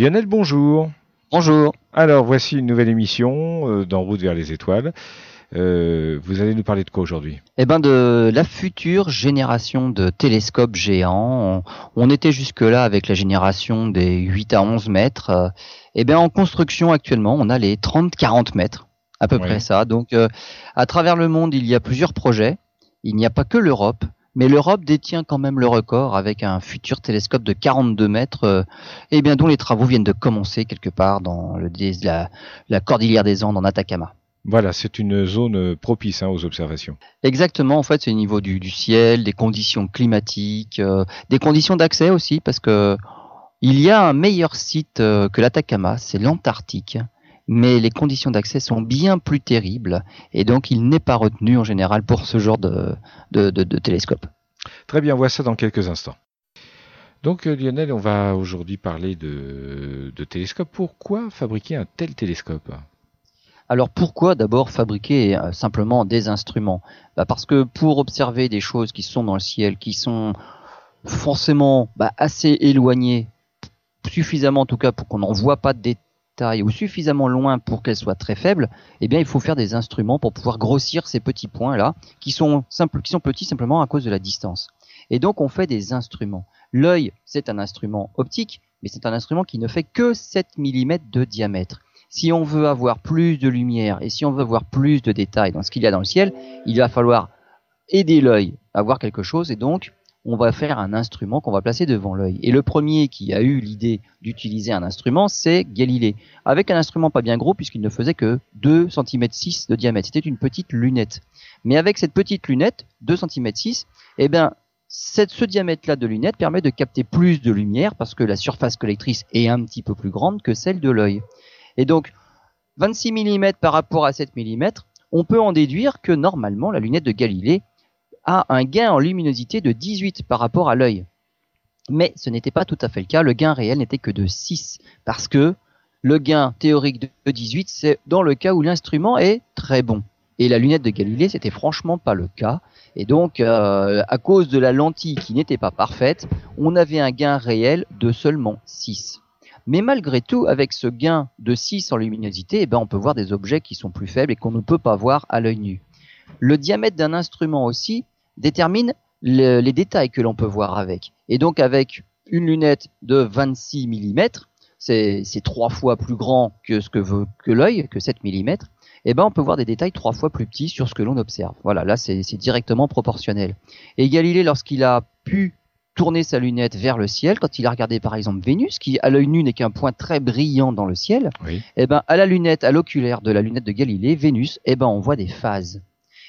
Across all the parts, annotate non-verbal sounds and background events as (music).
Lionel, bonjour. Bonjour. Alors, voici une nouvelle émission euh, d'En route vers les étoiles. Euh, vous allez nous parler de quoi aujourd'hui? Eh ben de la future génération de télescopes géants. On, était jusque-là avec la génération des 8 à 11 mètres. Euh, eh bien en construction actuellement, on a les 30-40 mètres, à peu près ça. Donc euh, à travers le monde, il y a plusieurs projets. Il n'y a pas que l'Europe. Mais l'Europe détient quand même le record avec un futur télescope de 42 mètres, euh, eh bien dont les travaux viennent de commencer quelque part dans le, la, la cordillère des Andes en Atacama. Voilà, c'est une zone propice hein, aux observations. Exactement, en fait, c'est au niveau du, du, ciel, des conditions climatiques, euh, des conditions d'accès aussi, parce que il y a un meilleur site euh, que l'Atacama, c'est l'Antarctique, mais les conditions d'accès sont bien plus terribles, et donc il n'est pas retenu en général pour ce genre de, de, de, de télescope. Très bien, on voit ça dans quelques instants. Donc euh, Lionel, on va aujourd'hui parler de, de télescope. Pourquoi fabriquer un tel télescope? Alors pourquoi d'abord fabriquer euh, simplement des instruments? Bah Parce que pour observer des choses qui sont dans le ciel, qui sont forcément bah, assez éloignées, suffisamment en tout cas pour qu'on n'en voit pas de ou suffisamment loin pour qu'elles soient très faibles, eh bien il faut faire des instruments pour pouvoir grossir ces petits points là, qui sont, simples, qui sont petits simplement à cause de la distance. Et donc on fait des instruments. L'œil, c'est un instrument optique, mais c'est un instrument qui ne fait que 7 mm de diamètre si on veut avoir plus de lumière et si on veut avoir plus de détails dans ce qu'il y a dans le ciel, il va falloir aider l'œil à voir quelque chose et donc on va faire un instrument qu'on va placer devant l'œil. Et le premier qui a eu l'idée d'utiliser un instrument, c'est Galilée, avec un instrument pas bien gros puisqu'il ne faisait que 2 cm 6 de diamètre. C'était une petite lunette. Mais avec cette petite lunette, 2 cm 6, eh bien, ce diamètre-là de lunette permet de capter plus de lumière parce que la surface collectrice est un petit peu plus grande que celle de l'œil. Et donc, 26 mm par rapport à 7 mm, on peut en déduire que normalement la lunette de Galilée a un gain en luminosité de 18 par rapport à l'œil. Mais ce n'était pas tout à fait le cas, le gain réel n'était que de 6, parce que le gain théorique de 18, c'est dans le cas où l'instrument est très bon. Et la lunette de Galilée, c'était franchement pas le cas. Et donc, euh, à cause de la lentille qui n'était pas parfaite, on avait un gain réel de seulement 6. Mais malgré tout, avec ce gain de 6 en luminosité, eh ben, on peut voir des objets qui sont plus faibles et qu'on ne peut pas voir à l'œil nu. Le diamètre d'un instrument aussi détermine les détails que l'on peut voir avec. Et donc avec une lunette de 26 mm, c'est trois fois plus grand que ce que veut que l'œil, que 7 mm, eh ben on peut voir des détails trois fois plus petits sur ce que l'on observe. Voilà, là c'est directement proportionnel. Et Galilée, lorsqu'il a pu tourner sa lunette vers le ciel, quand il a regardé par exemple Vénus, qui à l'œil nu n'est qu'un point très brillant dans le ciel, et eh ben à la lunette, à l'oculaire de la lunette de Galilée, Vénus, eh ben on voit des phases.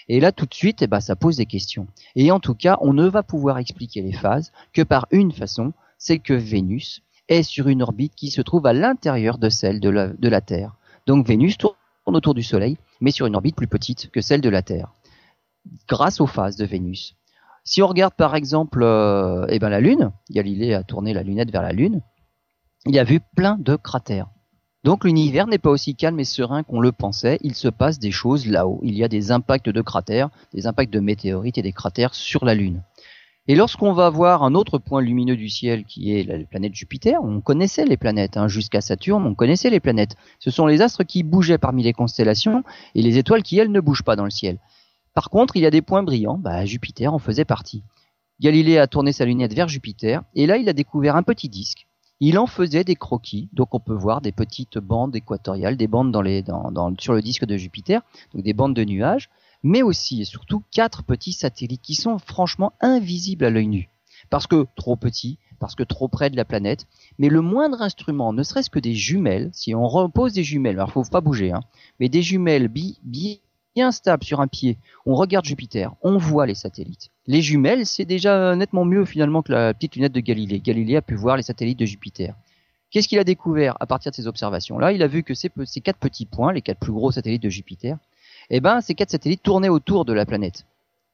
Et là tout de suite, eh ben ça pose des questions. Et en tout cas, on ne va pouvoir expliquer les phases que par une façon, c'est que Vénus est sur une orbite qui se trouve à l'intérieur de celle de la, Terre. Donc Vénus tourne autour du Soleil, mais sur une orbite plus petite que celle de la Terre, grâce aux phases de Vénus. Si on regarde par exemple euh, eh ben, la Lune, Galilée a tourné la lunette vers la Lune, il a vu plein de cratères. Donc l'univers n'est pas aussi calme et serein qu'on le pensait, il se passe des choses là-haut. Il y a des impacts de cratères, des impacts de météorites et des cratères sur la Lune. Et lorsqu'on va voir un autre point lumineux du ciel qui est la planète Jupiter, on connaissait les planètes, hein, jusqu'à Saturne, on connaissait les planètes. Ce sont les astres qui bougeaient parmi les constellations et les étoiles qui, elles, ne bougent pas dans le ciel. Par contre, il y a des points brillants, bah, Jupiter en faisait partie. Galilée a tourné sa lunette vers Jupiter, et là il a découvert un petit disque. Il en faisait des croquis, donc on peut voir des petites bandes équatoriales, des bandes dans les, dans, sur le disque de Jupiter, donc des bandes de nuages, mais aussi et surtout quatre petits satellites qui sont franchement invisibles à l'œil nu. Parce que trop petits, parce que trop près de la planète, mais le moindre instrument, ne serait-ce que des jumelles, si on repose des jumelles, alors faut pas bouger, hein, mais des jumelles bi, bi bien sur un pied, on regarde Jupiter, on voit les satellites. Les jumelles, c'est déjà nettement mieux finalement que la petite lunette de Galilée. Galilée a pu voir les satellites de Jupiter. Qu'est-ce qu'il a découvert à partir de ces observations-là? Il a vu que ces, quatre petits points, les quatre plus gros satellites de Jupiter, eh ben, ces quatre satellites tournaient autour de la planète.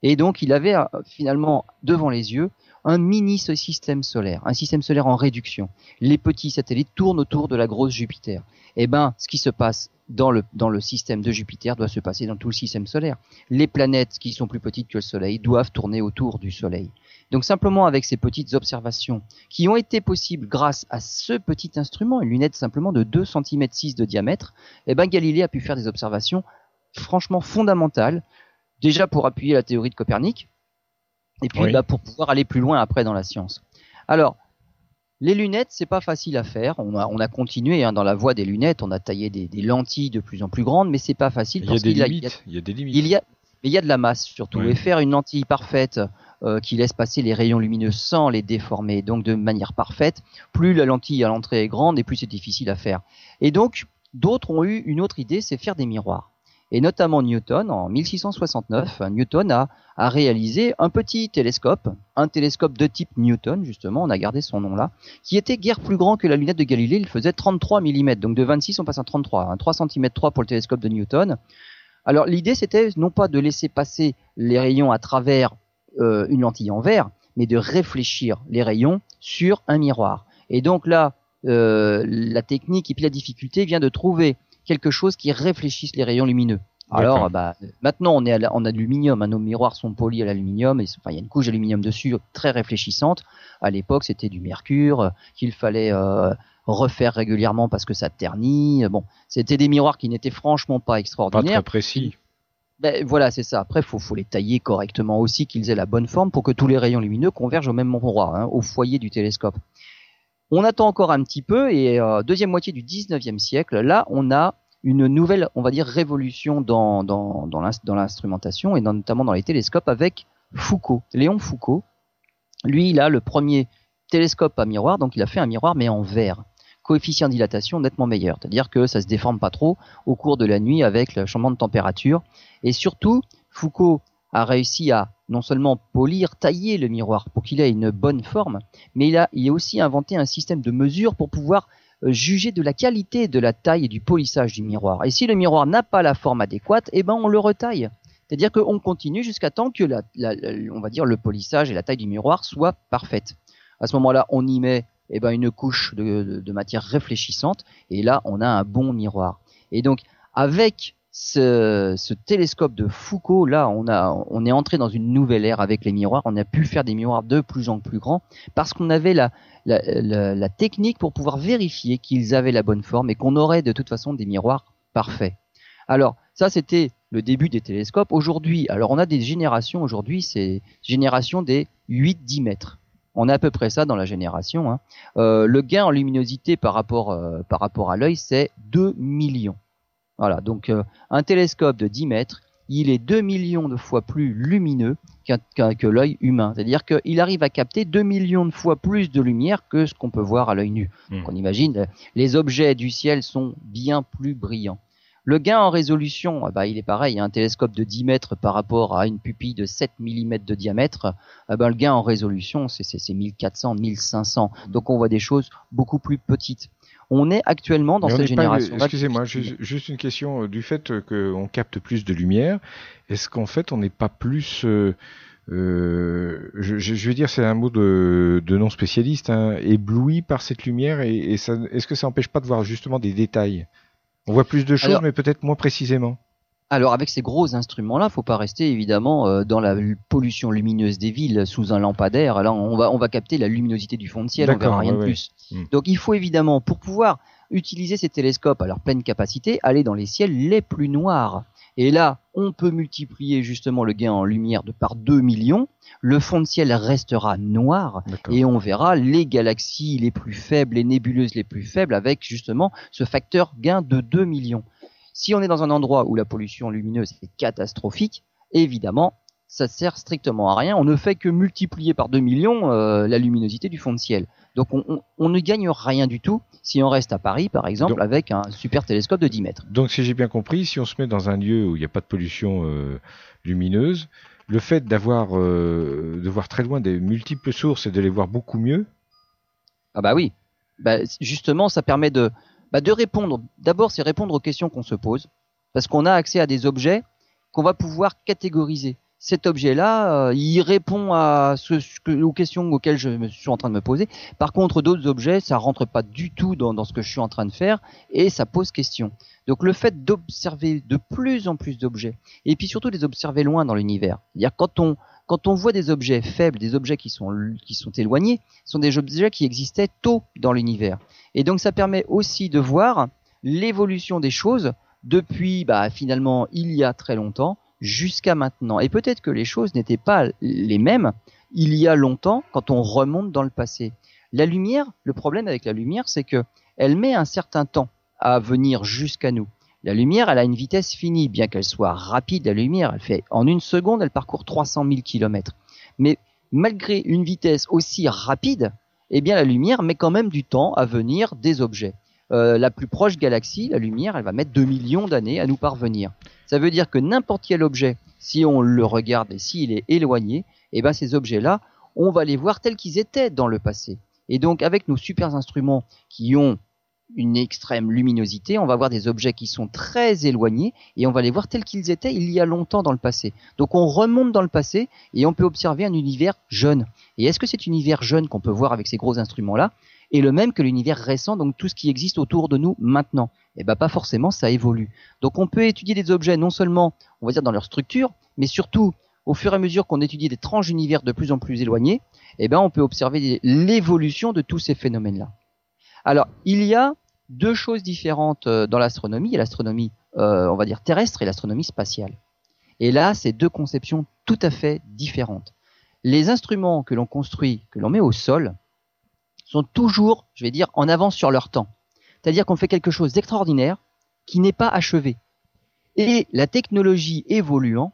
Et donc, il avait euh, finalement devant les yeux un mini système solaire, un système solaire en réduction. Les petits satellites tournent autour de la grosse Jupiter. Eh ben, ce qui se passe dans le, système de Jupiter doit se passer dans tout le système solaire. Les planètes qui sont plus petites que le Soleil doivent tourner autour du Soleil. Donc simplement avec ces petites observations qui ont été possibles grâce à ce petit instrument, une lunette simplement de 2 cm 6 de diamètre, eh ben Galilée a pu faire des observations franchement fondamentales, déjà pour appuyer la théorie de Copernic, et puis bah, pour pouvoir aller plus loin après dans la science. Alors, les lunettes, c'est pas facile à faire. On a, on a continué hein, dans la voie des lunettes, on a taillé des, des, lentilles de plus en plus grandes, mais c'est pas facile. Il y, a des limites. il y a des limites. Il y a, mais il y a de la masse surtout. Et faire une lentille parfaite euh, qui laisse passer les rayons lumineux sans les déformer, donc de manière parfaite, plus la lentille à l'entrée est grande et plus c'est difficile à faire. Et donc, d'autres ont eu une autre idée, c'est faire des miroirs et notamment Newton, en 1669, Newton a, réalisé un petit télescope, un télescope de type Newton, justement, on a gardé son nom là, qui était guère plus grand que la lunette de Galilée, il faisait 33 mm, donc de 26 on passe à 33, 3 cm 3 pour le télescope de Newton. Alors l'idée c'était non pas de laisser passer les rayons à travers euh, une lentille en verre, mais de réfléchir les rayons sur un miroir. Et donc là, euh, la technique et puis la difficulté vient de trouver quelque chose qui réfléchisse les rayons lumineux. Alors, bah, maintenant, on est en aluminium. Hein, nos miroirs sont polis à l'aluminium. Enfin, il y a une couche d'aluminium dessus très réfléchissante. À l'époque, c'était du mercure euh, qu'il fallait euh, refaire régulièrement parce que ça ternit. Bon, c'était des miroirs qui n'étaient franchement pas extraordinaires. Pas très précis. Ben, voilà, c'est ça. Après, faut, faut les tailler correctement aussi, qu'ils aient la bonne forme pour que tous les rayons lumineux convergent au même endroit, hein, au foyer du télescope. On attend encore un petit peu et euh, deuxième moitié du 19e siècle, là, on a une nouvelle, on va dire, révolution dans, dans, dans l'instrumentation et notamment dans les télescopes avec Foucault, Léon Foucault. Lui, il a le premier télescope à miroir, donc il a fait un miroir mais en verre. Coefficient de dilatation nettement meilleur, c'est-à-dire que ça se déforme pas trop au cours de la nuit avec le changement de température. Et surtout, Foucault a réussi à non seulement polir, tailler le miroir pour qu'il ait une bonne forme, mais il a, aussi inventé un système de mesure pour pouvoir euh, juger de la qualité de la taille et du polissage du miroir. Et si le miroir n'a pas la forme adéquate, eh ben on le retaille. C'est-à-dire qu'on continue jusqu'à temps que la, on le polissage et la taille du miroir soient parfaites. À ce moment-là, on y met eh ben, une couche de matière réfléchissante et là, on a un bon miroir. Et donc, avec ce, télescope de Foucault, là, on, a, on est entré dans une nouvelle ère avec les miroirs. On a pu faire des miroirs de plus en plus grands parce qu'on avait la, la, la, la, technique pour pouvoir vérifier qu'ils avaient la bonne forme et qu'on aurait de toute façon des miroirs parfaits. Alors, ça, c'était le début des télescopes. Aujourd'hui, alors on a des générations. Aujourd'hui, c'est génération des 8-10 mètres. On a à peu près ça dans la génération. Hein. Euh, le gain en luminosité par rapport, euh, par rapport à l'œil, c'est 2 millions. Voilà, donc euh, un télescope de 10 mètres, il est 2 millions de fois plus lumineux que l'œil humain. C'est-à-dire qu'il arrive à capter 2 millions de fois plus de lumière que ce qu'on peut voir à l'œil nu. Hmm. Donc on imagine, les objets du ciel sont bien plus brillants. Le gain en résolution, eh ben, il est pareil, un télescope de 10 mètres par rapport à une pupille de 7 mm de diamètre, eh ben, le gain en résolution, c'est 1400, 1500. Donc on voit des choses beaucoup plus petites. On est actuellement dans cette génération. Excusez-moi, juste une question euh, du fait qu'on capte plus de lumière. Est-ce qu'en fait on n'est pas plus euh, euh, je, je, vais dire, c'est un mot de, de non spécialiste, hein, ébloui par cette lumière et, et est-ce que ça n'empêche pas de voir justement des détails? On voit plus de choses, mais peut-être moins précisément. Alors avec ces gros instruments-là, faut pas rester évidemment euh, dans la pollution lumineuse des villes sous un lampadaire. Là, on va on va capter la luminosité du fond de ciel, on verra rien de plus. Hmm. Donc il faut évidemment pour pouvoir utiliser ces télescopes à leur pleine capacité, aller dans les ciels les plus noirs. Et là, on peut multiplier justement le gain en lumière de par 2 millions. Le fond de ciel restera noir et on verra les galaxies les plus faibles, les nébuleuses les plus faibles avec justement ce facteur gain de 2 millions. Si on est dans un endroit où la pollution lumineuse est catastrophique, évidemment, ça sert strictement à rien. On ne fait que multiplier par 2 millions euh, la luminosité du fond de ciel. Donc on, ne gagne rien du tout si on reste à Paris, par exemple, avec un super télescope de 10 mètres. Donc si j'ai bien compris, si on se met dans un lieu où il n'y a pas de pollution euh, lumineuse, le fait d'avoir euh, de voir très loin des multiples sources et de les voir beaucoup mieux. Ah bah oui. Bah, justement, ça permet de, bah, De répondre. D'abord, c'est répondre aux questions qu'on se pose, parce qu'on a accès à des objets qu'on va pouvoir catégoriser. Cet objet-là, euh, il répond à ce, aux questions auxquelles je suis en train de me poser. Par contre, d'autres objets, ça rentre pas du tout dans, dans, ce que je suis en train de faire et ça pose question. Donc le fait d'observer de plus en plus d'objets et puis surtout les observer loin dans l'univers. C'est-à-dire quand on quand on voit des objets faibles, des objets qui sont, éloignés, ce sont des objets qui existaient tôt dans l'univers. Et donc ça permet aussi de voir l'évolution des choses depuis bah, finalement il y a très longtemps jusqu'à maintenant. Et peut-être que les choses n'étaient pas les mêmes il y a longtemps quand on remonte dans le passé. La lumière, le problème avec la lumière, c'est que elle met un certain temps à venir jusqu'à nous. La lumière, elle a une vitesse finie, bien qu'elle soit rapide, la lumière, elle fait, en une seconde, elle parcourt 300 000 km. Mais malgré une vitesse aussi rapide, eh bien, la lumière met quand même du temps à venir des objets. Euh, la plus proche galaxie, la lumière, elle va mettre 2 millions d'années à nous parvenir. Ça veut dire que n'importe quel objet, si on le regarde et s'il est éloigné, eh ben, ces objets-là, on va les voir tels qu'ils étaient dans le passé. Et donc, avec nos super instruments qui ont une extrême luminosité, on va voir des objets qui sont très éloignés et on va les voir tels qu'ils étaient il y a longtemps dans le passé. Donc on remonte dans le passé et on peut observer un univers jeune. Et est-ce que cet univers jeune qu'on peut voir avec ces gros instruments-là est le même que l'univers récent, donc tout ce qui existe autour de nous maintenant? Eh bien pas forcément, ça évolue. Donc on peut étudier des objets non seulement, on va dire, dans leur structure, mais surtout au fur et à mesure qu'on étudie des tranches d'univers de plus en plus éloignés, eh ben on peut observer l'évolution de tous ces phénomènes-là. Alors, il y a deux choses différentes euh, dans l'astronomie. L'astronomie, euh, on va dire, terrestre et l'astronomie spatiale. Et là, c'est deux conceptions tout à fait différentes. Les instruments que l'on construit, que l'on met au sol, sont toujours, je vais dire, en avance sur leur temps. C'est-à-dire qu'on fait quelque chose d'extraordinaire qui n'est pas achevé. Et la technologie évoluant,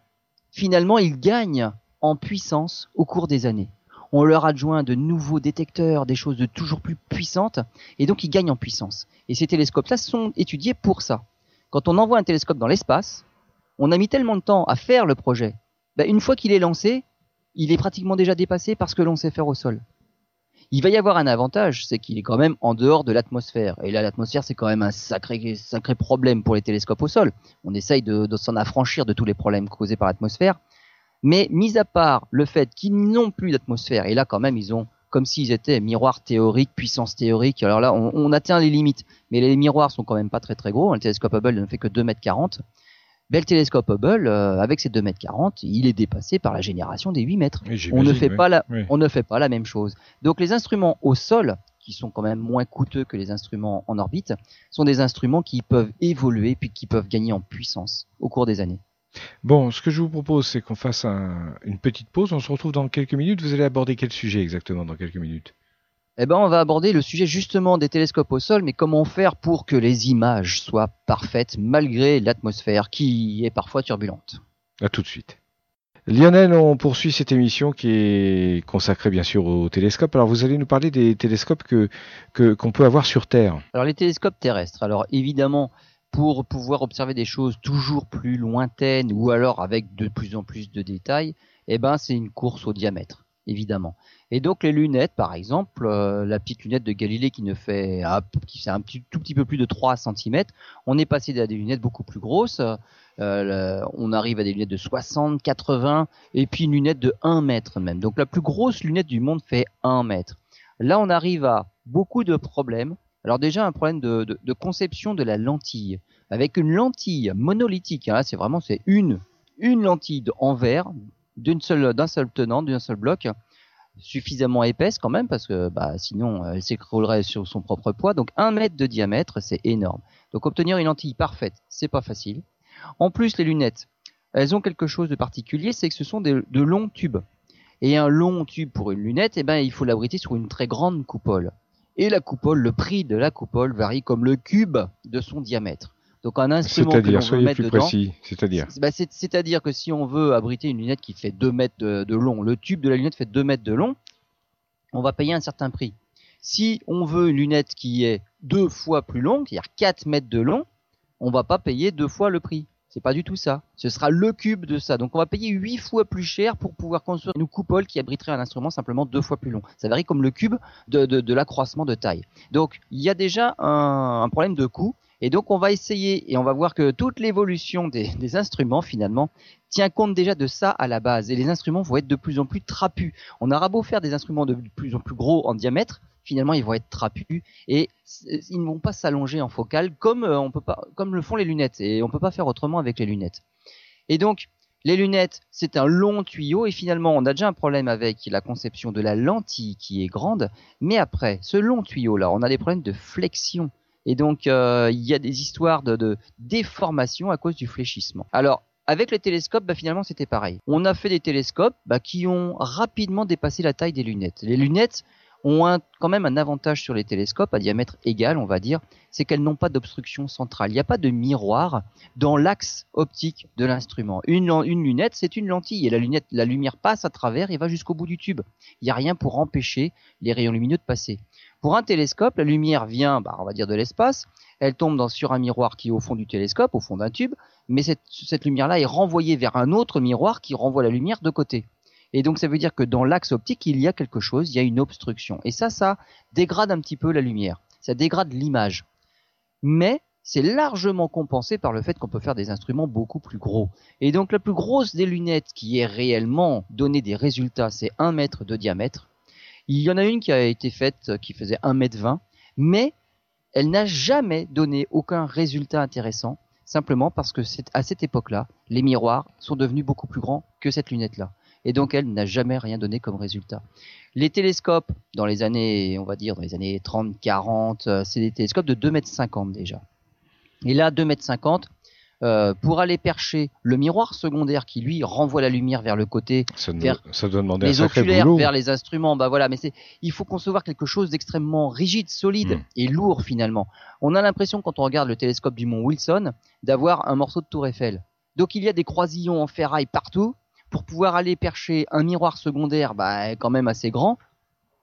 finalement, il gagne en puissance au cours des années on leur adjoint de nouveaux détecteurs, des choses de toujours plus puissantes, et donc ils gagnent en puissance. Et ces télescopes-là sont étudiés pour ça. Quand on envoie un télescope dans l'espace, on a mis tellement de temps à faire le projet, ben, une fois qu'il est lancé, il est pratiquement déjà dépassé parce que l'on sait faire au sol. Il va y avoir un avantage, c'est qu'il est quand même en dehors de l'atmosphère. Et là, l'atmosphère, c'est quand même un sacré problème pour les télescopes au sol. On essaye de s'en affranchir de tous les problèmes causés par l'atmosphère. Mais mis à part le fait qu'ils n'ont plus d'atmosphère, et là quand même ils ont comme s'ils étaient miroirs théoriques, puissance théorique. Alors là, on, atteint les limites, mais les miroirs sont quand même pas très très gros. Le télescope Hubble ne fait que 2 mètres 40. Mais le télescope Hubble, euh, avec ses 2 mètres 40, il est dépassé par la génération des 8 mètres. On ne fait pas la, on ne fait pas la même chose. Donc les instruments au sol, qui sont quand même moins coûteux que les instruments en orbite, sont des instruments qui peuvent évoluer puis qui peuvent gagner en puissance au cours des années. Bon, ce que je vous propose, c'est qu'on fasse une petite pause. On se retrouve dans quelques minutes. Vous allez aborder quel sujet exactement dans quelques minutes? Eh ben, on va aborder le sujet justement des télescopes au sol, mais comment faire pour que les images soient parfaites malgré l'atmosphère qui est parfois turbulente. À tout de suite. Lionel, on poursuit cette émission qui est consacrée bien sûr aux télescopes. Alors vous allez nous parler des télescopes que qu'on peut avoir sur Terre. Alors les télescopes terrestres. Alors évidemment, pour pouvoir observer des choses toujours plus lointaines ou alors avec de plus en plus de détails, eh ben c'est une course au diamètre, évidemment. Et donc les lunettes, par exemple, euh, la petite lunette de Galilée qui ne fait, qui fait un tout petit peu plus de 3 cm, on est passé à des lunettes beaucoup plus grosses. Euh, on arrive à des lunettes de 60, 80, et puis une lunette de 1 mètre même. Donc la plus grosse lunette du monde fait 1 mètre. Là, on arrive à beaucoup de problèmes alors déjà un problème de, conception de la lentille. Avec une lentille monolithique, hein, c'est vraiment c'est une lentille en verre d'un seul tenant, d'un seul bloc, suffisamment épaisse quand même parce que bah, sinon elle s'écroulerait sur son propre poids. Donc un mètre de diamètre, c'est énorme. Donc obtenir une lentille parfaite, c'est pas facile. En plus les lunettes, elles ont quelque chose de particulier, c'est que ce sont de longs tubes. Et un long tube pour une lunette, eh ben, il faut l'abriter sur une très grande coupole. Et la coupole, le prix de la coupole varie comme le cube de son diamètre. Donc un instrument que l'on veut mettre dedans, c'est-à-dire bah, c'est-à-dire que si on veut abriter une lunette qui fait 2 mètres de, long, le tube de la lunette fait 2 mètres de long, on va payer un certain prix. Si on veut une lunette qui est deux fois plus longue, c'est-à-dire 4 mètres de long, on va pas payer deux fois le prix. C'est pas du tout ça. Ce sera le cube de ça. Donc on va payer 8 fois plus cher pour pouvoir construire une coupole qui abriterait un instrument simplement deux fois plus long. Ça varie comme le cube de, l'accroissement de taille. Donc il y a déjà un, problème de coût. Et donc on va essayer et on va voir que toute l'évolution des, des, instruments finalement tient compte déjà de ça à la base. Et les instruments vont être de plus en plus trapus. On aura beau faire des instruments de plus en plus gros en diamètre, finalement ils vont être trapus et ils ne vont pas s'allonger en focale comme euh, on peut pas comme le font les lunettes et on peut pas faire autrement avec les lunettes. Et donc Les lunettes, c'est un long tuyau et finalement on a déjà un problème avec la conception de la lentille qui est grande, mais après ce long tuyau là, on a des problèmes de flexion et donc euh, il y a des histoires de, déformation à cause du fléchissement. Alors avec les télescopes, bah, finalement c'était pareil. On a fait des télescopes bah, qui ont rapidement dépassé la taille des lunettes. Les lunettes, ont quand même un avantage sur les télescopes à diamètre égal, on va dire, c'est qu'elles n'ont pas d'obstruction centrale. Il n'y a pas de miroir dans l'axe optique de l'instrument. Une, une, lunette, c'est une lentille et la lumière passe à travers et va jusqu'au bout du tube. Il n'y a rien pour empêcher les rayons lumineux de passer. Pour un télescope, la lumière vient, bah, on va dire, de l'espace. Elle tombe sur un miroir qui est au fond du télescope, au fond d'un tube, mais cette lumière-là est renvoyée vers un autre miroir qui renvoie la lumière de côté. Et donc ça veut dire que dans l'axe optique, il y a quelque chose, il y a une obstruction. Et ça, ça dégrade un petit peu la lumière. Ça dégrade l'image. Mais c'est largement compensé par le fait qu'on peut faire des instruments beaucoup plus gros. Et donc la plus grosse des lunettes qui est réellement donné des résultats, c'est 1 mètre de diamètre. Il y en a une qui a été faite qui faisait 1 mètre 20, mais elle n'a jamais donné aucun résultat intéressant, simplement parce que à cette époque-là, les miroirs sont devenus beaucoup plus grands que cette lunette-là et donc elle n'a jamais rien donné comme résultat. Les télescopes, dans les années, on va dire, dans les années 30, 40, euh, c'est des télescopes de 2 mètres 50 déjà. Et là, 2 mètres 50, euh, pour aller percher le miroir secondaire qui lui renvoie la lumière vers le côté, ça, vers ça doit demander les un oculaires, boulot. vers les instruments, bah voilà. Mais c'est, il faut concevoir quelque chose d'extrêmement rigide, solide Hmm. et lourd finalement. On a l'impression quand on regarde le télescope du mont Wilson d'avoir un morceau de tour Eiffel. Donc il y a des croisillons en ferraille partout pour pouvoir aller percher un miroir secondaire, bah, quand même assez grand,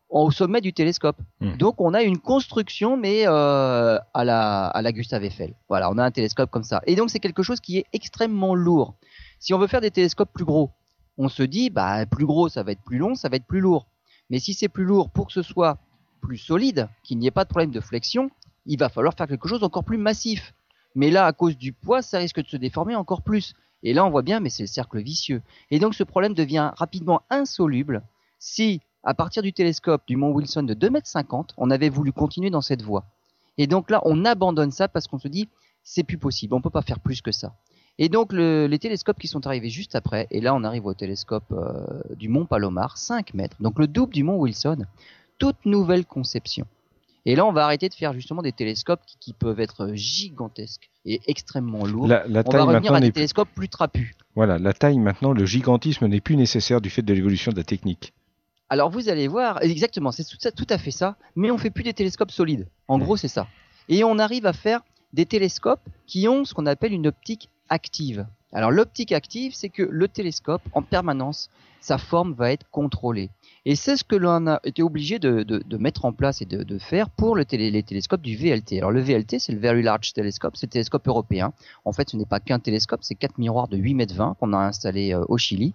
au sommet du télescope. Hmm. Donc on a une construction, mais euh, à la à la Gustave Eiffel. Voilà, on a un télescope comme ça. Et donc c'est quelque chose qui est extrêmement lourd. Si on veut faire des télescopes plus gros, on se dit, bah plus gros, ça va être plus long, ça va être plus lourd. Mais si c'est plus lourd, pour que ce soit plus solide, qu'il n'y ait pas de problème de flexion, il va falloir faire quelque chose d'encore plus massif. Mais là, à cause du poids, ça risque de se déformer encore plus. Et là, on voit bien, mais c'est le cercle vicieux. Et donc, ce problème devient rapidement insoluble si, à partir du télescope du Mont Wilson de 2,50 m, on avait voulu continuer dans cette voie. Et donc là, on abandonne ça parce qu'on se dit, c'est plus possible, on peut pas faire plus que ça. Et donc, le, les télescopes qui sont arrivés juste après, et là, on arrive au télescope euh, du Mont Palomar, 5 mètres, donc le double du Mont Wilson, toute nouvelle conception. Et là, on va arrêter de faire justement des télescopes qui, qui peuvent être gigantesques et extrêmement lourds. La, la on taille va revenir à des télescopes plus trapus. Voilà, la taille maintenant, le gigantisme n'est plus nécessaire du fait de l'évolution de la technique. Alors vous allez voir, exactement, c'est tout, à fait ça, mais on fait plus des télescopes solides. En gros, c'est ça. Et on arrive à faire des télescopes qui ont ce qu'on appelle une optique active. Alors l'optique active, c'est que le télescope, en permanence, sa forme va être contrôlée. Et c'est ce que l'on a été obligé de, mettre en place et de, faire pour le les télescopes du VLT. Alors le VLT, c'est le Very Large Telescope, c'est le télescope européen. En fait, ce n'est pas qu'un télescope, c'est quatre miroirs de 8 mètres 20 qu'on a installés euh, au Chili.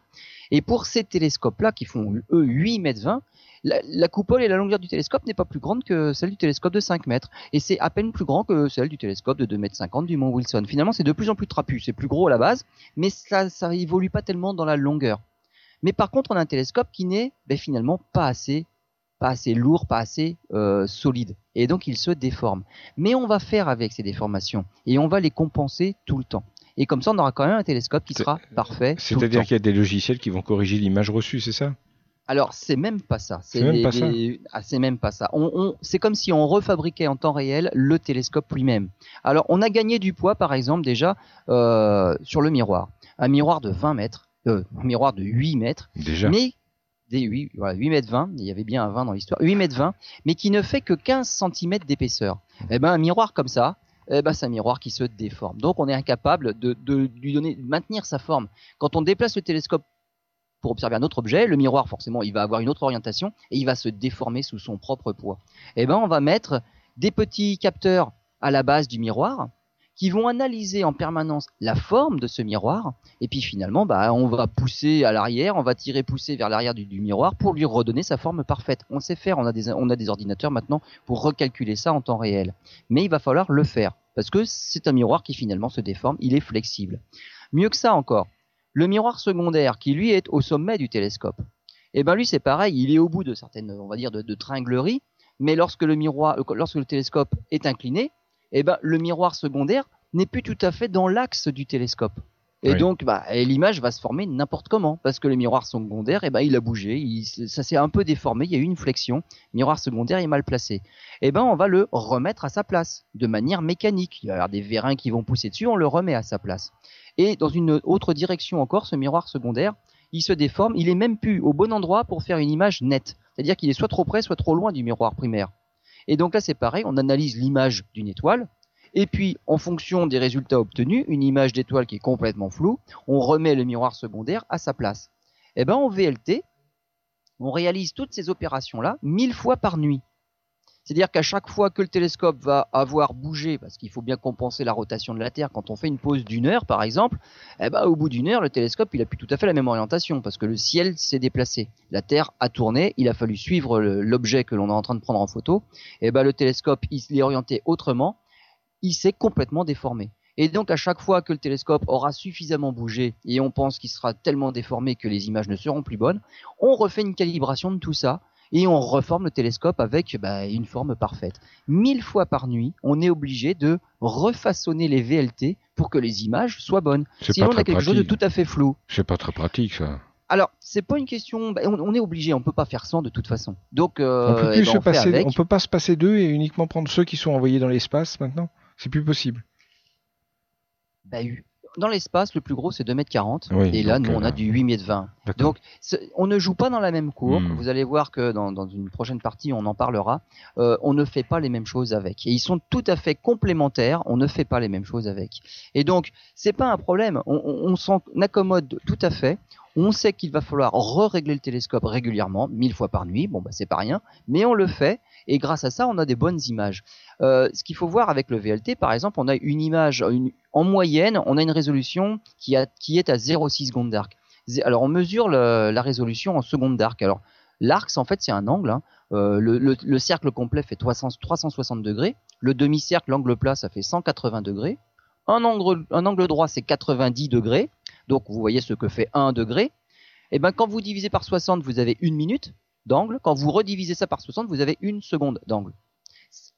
Et pour ces télescopes-là, qui font eux 8 mètres 20, la, la coupole et la longueur du télescope n'est pas plus grande que celle du télescope de 5 mètres. Et c'est à peine plus grand que celle du télescope de 2 mètres 50 du Mont Wilson. Finalement, c'est de plus en plus trapu. C'est plus gros à la base, mais ça, ça évolue pas tellement dans la longueur. Mais par contre, on a un télescope qui n'est ben, finalement pas assez, pas assez lourd, pas assez euh, solide. Et donc, il se déforme. Mais on va faire avec ces déformations et on va les compenser tout le temps. Et comme ça, on aura quand même un télescope qui sera parfait. tout le C'est-à-dire qu'il y a des logiciels qui vont corriger l'image reçue, c'est ça? Alors, c'est même pas ça. C'est même des- Ah, c'est même pas ça. On, on- c'est comme si on refabriquait en temps réel le télescope lui-même. Alors, on a gagné du poids, par exemple, déjà euh, sur le miroir. Un miroir de 20 mètres, euh, un miroir de 8 mètres, Déjà. mais des 8, voilà, 8 mètres 20, il y avait bien un 20 dans l'histoire, 8 mètres 20, mais qui ne fait que 15 cm d'épaisseur. Eh ben, un miroir comme ça, eh ben, c'est un miroir qui se déforme. Donc, on est incapable de, de lui donner, de maintenir sa forme. Quand on déplace le télescope pour observer un autre objet, le miroir, forcément, il va avoir une autre orientation et il va se déformer sous son propre poids. Eh ben, on va mettre des petits capteurs à la base du miroir qui vont analyser en permanence la forme de ce miroir et puis finalement, bah, on va pousser à l'arrière, on va tirer pousser vers l'arrière du, miroir pour lui redonner sa forme parfaite. On sait faire, on a, des, ordinateurs maintenant pour recalculer ça en temps réel. Mais il va falloir le faire parce que c'est un miroir qui finalement se déforme, il est flexible. Mieux que ça encore, le miroir secondaire qui lui est au sommet du télescope, eh ben lui c'est pareil, il est au bout de certaines, on va dire, de tringleries, mais lorsque le miroir, lorsque le télescope est incliné, eh ben le miroir secondaire n'est plus tout à fait dans l'axe du télescope. Et donc, bah, l'image va se former n'importe comment, parce que le miroir secondaire, eh ben, il a bougé, il, ça s'est un peu déformé, il y a eu une flexion, le miroir secondaire est mal placé. Eh ben, on va le remettre à sa place, de manière mécanique. Il va y avoir des vérins qui vont pousser dessus, on le remet à sa place. Et dans une autre direction encore, ce miroir secondaire, il se déforme, il est même plus au bon endroit pour faire une image nette. C'est-à-dire qu'il est soit trop près, soit trop loin du miroir primaire. Et donc là, c'est pareil, on analyse l'image d'une étoile, et puis, en fonction des résultats obtenus, une image d'étoile qui est complètement floue, on remet le miroir secondaire à sa place. Eh ben, en VLT, on réalise toutes ces opérations-là mille fois par nuit. C'est-à-dire qu'à chaque fois que le télescope va avoir bougé, parce qu'il faut bien compenser la rotation de la Terre, quand on fait une pause d'une heure par exemple, eh ben, au bout d'une heure, le télescope il a plus tout à fait la même orientation, parce que le ciel s'est déplacé. La Terre a tourné, il a fallu suivre l'objet que l'on est en train de prendre en photo. Eh ben, le télescope il s'est orienté autrement, il s'est complètement déformé. Et donc à chaque fois que le télescope aura suffisamment bougé et on pense qu'il sera tellement déformé que les images ne seront plus bonnes, on refait une calibration de tout ça et on reforme le télescope avec bah, une forme parfaite. Mille fois par nuit, on est obligé de refaçonner les VLT pour que les images soient bonnes. Sinon, on a quelque chose de tout à fait flou. C'est pas très pratique ça. Alors, c'est pas une question. Bah, on, est obligé, on peut pas faire sans de toute façon. Donc, euh, on peut eh ben, on peut pas se passer d'eux et uniquement prendre ceux qui sont envoyés dans l'espace maintenant? C'est plus possible. Bah, dans l'espace, le plus gros c'est 2m40 et là nous on a euh, du 8m20. Donc on ne joue pas dans la même cour. Hmm. Vous allez voir que dans, une prochaine partie on en parlera. Euh, on ne fait pas les mêmes choses avec et ils sont tout à fait complémentaires. On ne fait pas les mêmes choses avec. Et donc c'est pas un problème. On, on s'en accommode tout à fait. On sait qu'il va falloir re-régler le télescope régulièrement, mille fois par nuit. Bon bah c'est pas rien, mais on le fait et grâce à ça, on a des bonnes images. Euh, ce qu'il faut voir avec le VLT, par exemple, on a une image, en moyenne, on a une résolution qui, est à 0,6 secondes d'arc. Alors, on mesure la résolution en secondes d'arc. Alors, l'arc, en fait, c'est un angle. Hein. Euh, le, cercle complet fait 360 degrés. Le demi-cercle, l'angle plat, ça fait 180 degrés. Un angle, un angle droit, c'est 90 degrés. Donc, vous voyez ce que fait 1 degré. Et eh ben, quand vous divisez par 60, vous avez une minute d'angle. Quand vous redivisez ça par 60, vous avez une seconde d'angle.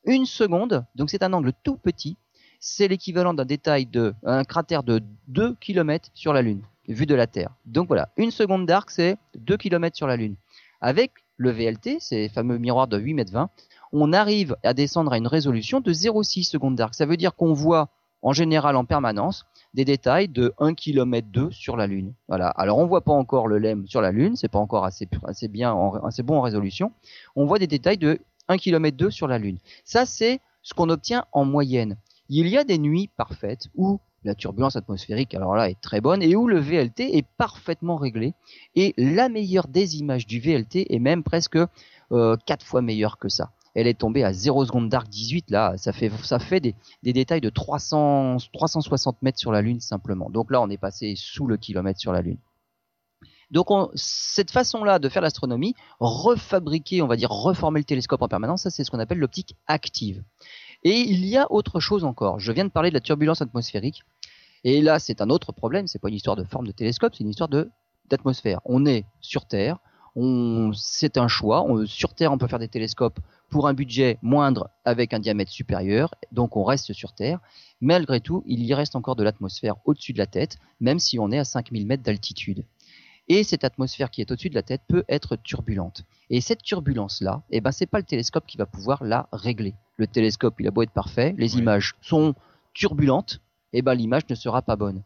Une seconde, donc c'est un angle tout petit, c'est l'équivalent d'un détail de un cratère de 2 km sur la Lune, vu de la Terre. Donc voilà, une seconde d'arc, c'est 2 km sur la Lune. Avec le VLT, ces fameux miroirs de 8 mètres 20, on arrive à descendre à une résolution de 0,6 secondes d'arc. Ça veut dire qu'on voit en général en permanence des détails de 1 km 2 sur la Lune. Voilà. Alors on voit pas encore le LEM sur la Lune, c'est pas encore assez, bien, assez bon en résolution. On voit des détails de 1 km 2 sur la Lune. Ça c'est ce qu'on obtient en moyenne. Il y a des nuits parfaites où la turbulence atmosphérique, alors là, est très bonne et où le VLT est parfaitement réglé. Et la meilleure des images du VLT est même presque euh, 4 fois meilleure que ça elle est tombée à 0 seconde d'arc 18. Là, ça fait, des, détails de 300, 360 mètres sur la Lune simplement. Donc là, on est passé sous le kilomètre sur la Lune. Donc cette façon-là de faire l'astronomie, refabriquer, on va dire reformer le télescope en permanence, ça c'est ce qu'on appelle l'optique active. Et il y a autre chose encore. Je viens de parler de la turbulence atmosphérique. Et là, c'est un autre problème. C'est pas une histoire de forme de télescope, c'est une histoire d'atmosphère. On est sur Terre, c'est un choix. sur Terre, on peut faire des télescopes pour un budget moindre avec un diamètre supérieur, donc on reste sur Terre. Malgré tout, il y reste encore de l'atmosphère au-dessus de la tête, même si on est à 5000 mètres d'altitude. Et cette atmosphère qui est au-dessus de la tête peut être turbulente. Et cette turbulence-là, eh ben, c'est pas le télescope qui va pouvoir la régler. Le télescope, il a beau être parfait, les images sont turbulentes, eh ben, l'image ne sera pas bonne.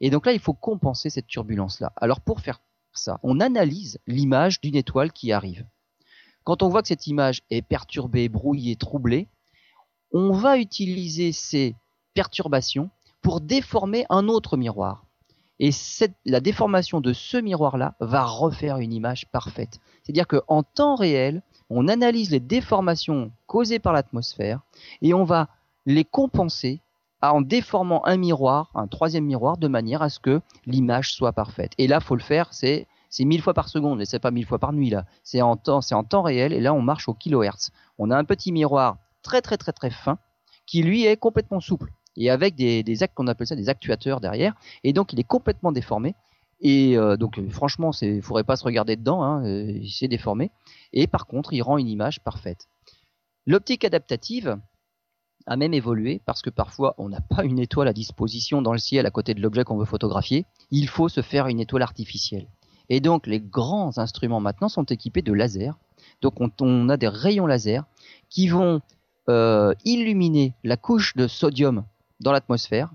Et donc là, il faut compenser cette turbulence-là. Alors pour faire ça. On analyse l'image d'une étoile qui arrive. Quand on voit que cette image est perturbée, brouillée, troublée, on va utiliser ces perturbations pour déformer un autre miroir. Et la déformation de ce miroir-là va refaire une image parfaite. C'est-à-dire qu'en temps réel, on analyse les déformations causées par l'atmosphère et on va les compenser en déformant un miroir, un troisième miroir, de manière à ce que l'image soit parfaite. Et là, faut le faire, c'est c'est mille fois par seconde, et c'est pas mille fois par nuit là. C'est en temps, réel, et là on marche au kilohertz. On a un petit miroir très très très très fin qui lui est complètement souple et avec des, actes qu'on appelle ça des actuateurs derrière, et donc il est complètement déformé. Et euh, donc franchement, c'est, faudrait pas se regarder dedans, hein, euh, c'est déformé. Et par contre, il rend une image parfaite. L'optique adaptative, a même évolué parce que parfois on n'a pas une étoile à disposition dans le ciel à côté de l'objet qu'on veut photographier. Il faut se faire une étoile artificielle. Et donc les grands instruments maintenant sont équipés de lasers. Donc on, a des rayons laser qui vont euh, illuminer la couche de sodium dans l'atmosphère.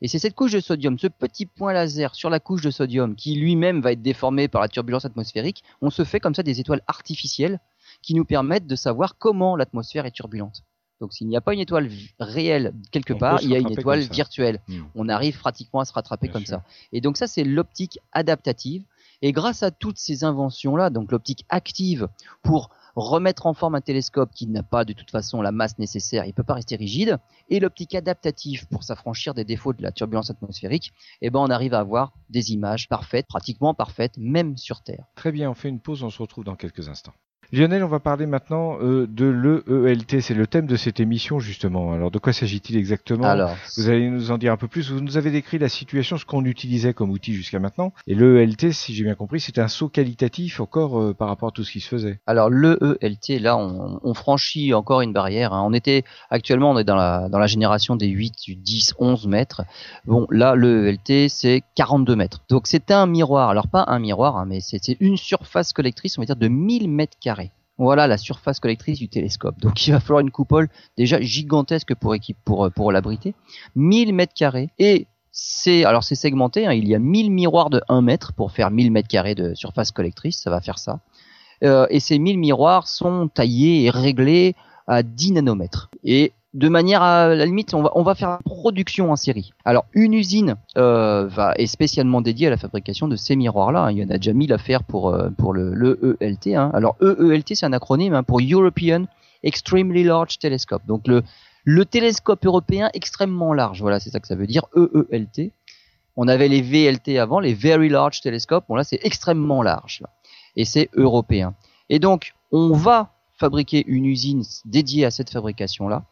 Et c'est cette couche de sodium, ce petit point laser sur la couche de sodium qui lui-même va être déformé par la turbulence atmosphérique. On se fait comme ça des étoiles artificielles qui nous permettent de savoir comment l'atmosphère est turbulente. Donc s'il n'y a pas une étoile réelle quelque part, il y a une étoile virtuelle. Hmm. On arrive pratiquement à se rattraper comme ça. Et donc ça c'est l'optique adaptative. Et grâce à toutes ces inventions-là, donc l'optique active pour remettre en forme un télescope qui n'a pas de toute façon la masse nécessaire, il ne peut pas rester rigide, et l'optique adaptative pour s'affranchir des défauts de la turbulence atmosphérique, eh ben on arrive à avoir des images parfaites, pratiquement parfaites, même sur Terre. Très bien, on fait une pause, on se retrouve dans quelques instants. Lionel, on va parler maintenant euh, de l'EELT. C'est le thème de cette émission, justement. Alors, de quoi s'agit-il exactement? Alors, Vous allez nous en dire un peu plus. Vous nous avez décrit la situation, ce qu'on utilisait comme outil jusqu'à maintenant. Et l'EELT, si j'ai bien compris, c'est un saut qualitatif encore euh, par rapport à tout ce qui se faisait. Alors, l'EELT, là, on, on, franchit encore une barrière. Hein. On était, actuellement, on est dans la, dans la génération des 8, 10, 11 mètres. Bon, là, l'EELT, c'est 42 mètres. Donc, c'est un miroir. Alors, pas un miroir, hein, mais c'est une surface collectrice, on va dire, de 1000 mètres carrés voilà la surface collectrice du télescope. Donc il va falloir une coupole déjà gigantesque pour équipe pour pour l'abriter. 1000 mètres carrés et c'est alors c'est segmenté. Hein. il y a 1000 miroirs de 1 mètre pour faire 1000 mètres carrés de surface collectrice. Ça va faire ça. Euh, et ces 1000 miroirs sont taillés et réglés à 10 nanomètres. Et de manière à, la limite, on va, on va faire production en série. Alors, une usine euh, va, est spécialement dédiée à la fabrication de ces miroirs-là. Il y en a déjà mille à faire pour, euh, pour le, le EELT. Hein. Alors, EELT, c'est un acronyme hein, pour European Extremely Large Telescope. Donc, le, le télescope européen extrêmement large. Voilà, c'est ça que ça veut dire, EELT. On avait les VLT avant, les Very Large Telescopes. Bon, là, c'est extrêmement large. Et c'est européen. Et donc, on va fabriquer une usine dédiée à cette fabrication-là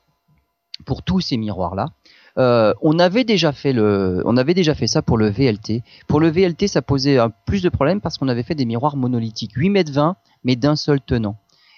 pour tous ces miroirs là. Euh, on avait déjà fait le, on avait déjà fait ça pour le VLT. Pour le VLT, ça posait un, plus de problèmes parce qu'on avait fait des miroirs monolithiques, 8 mètres 20, mais d'un seul tenant.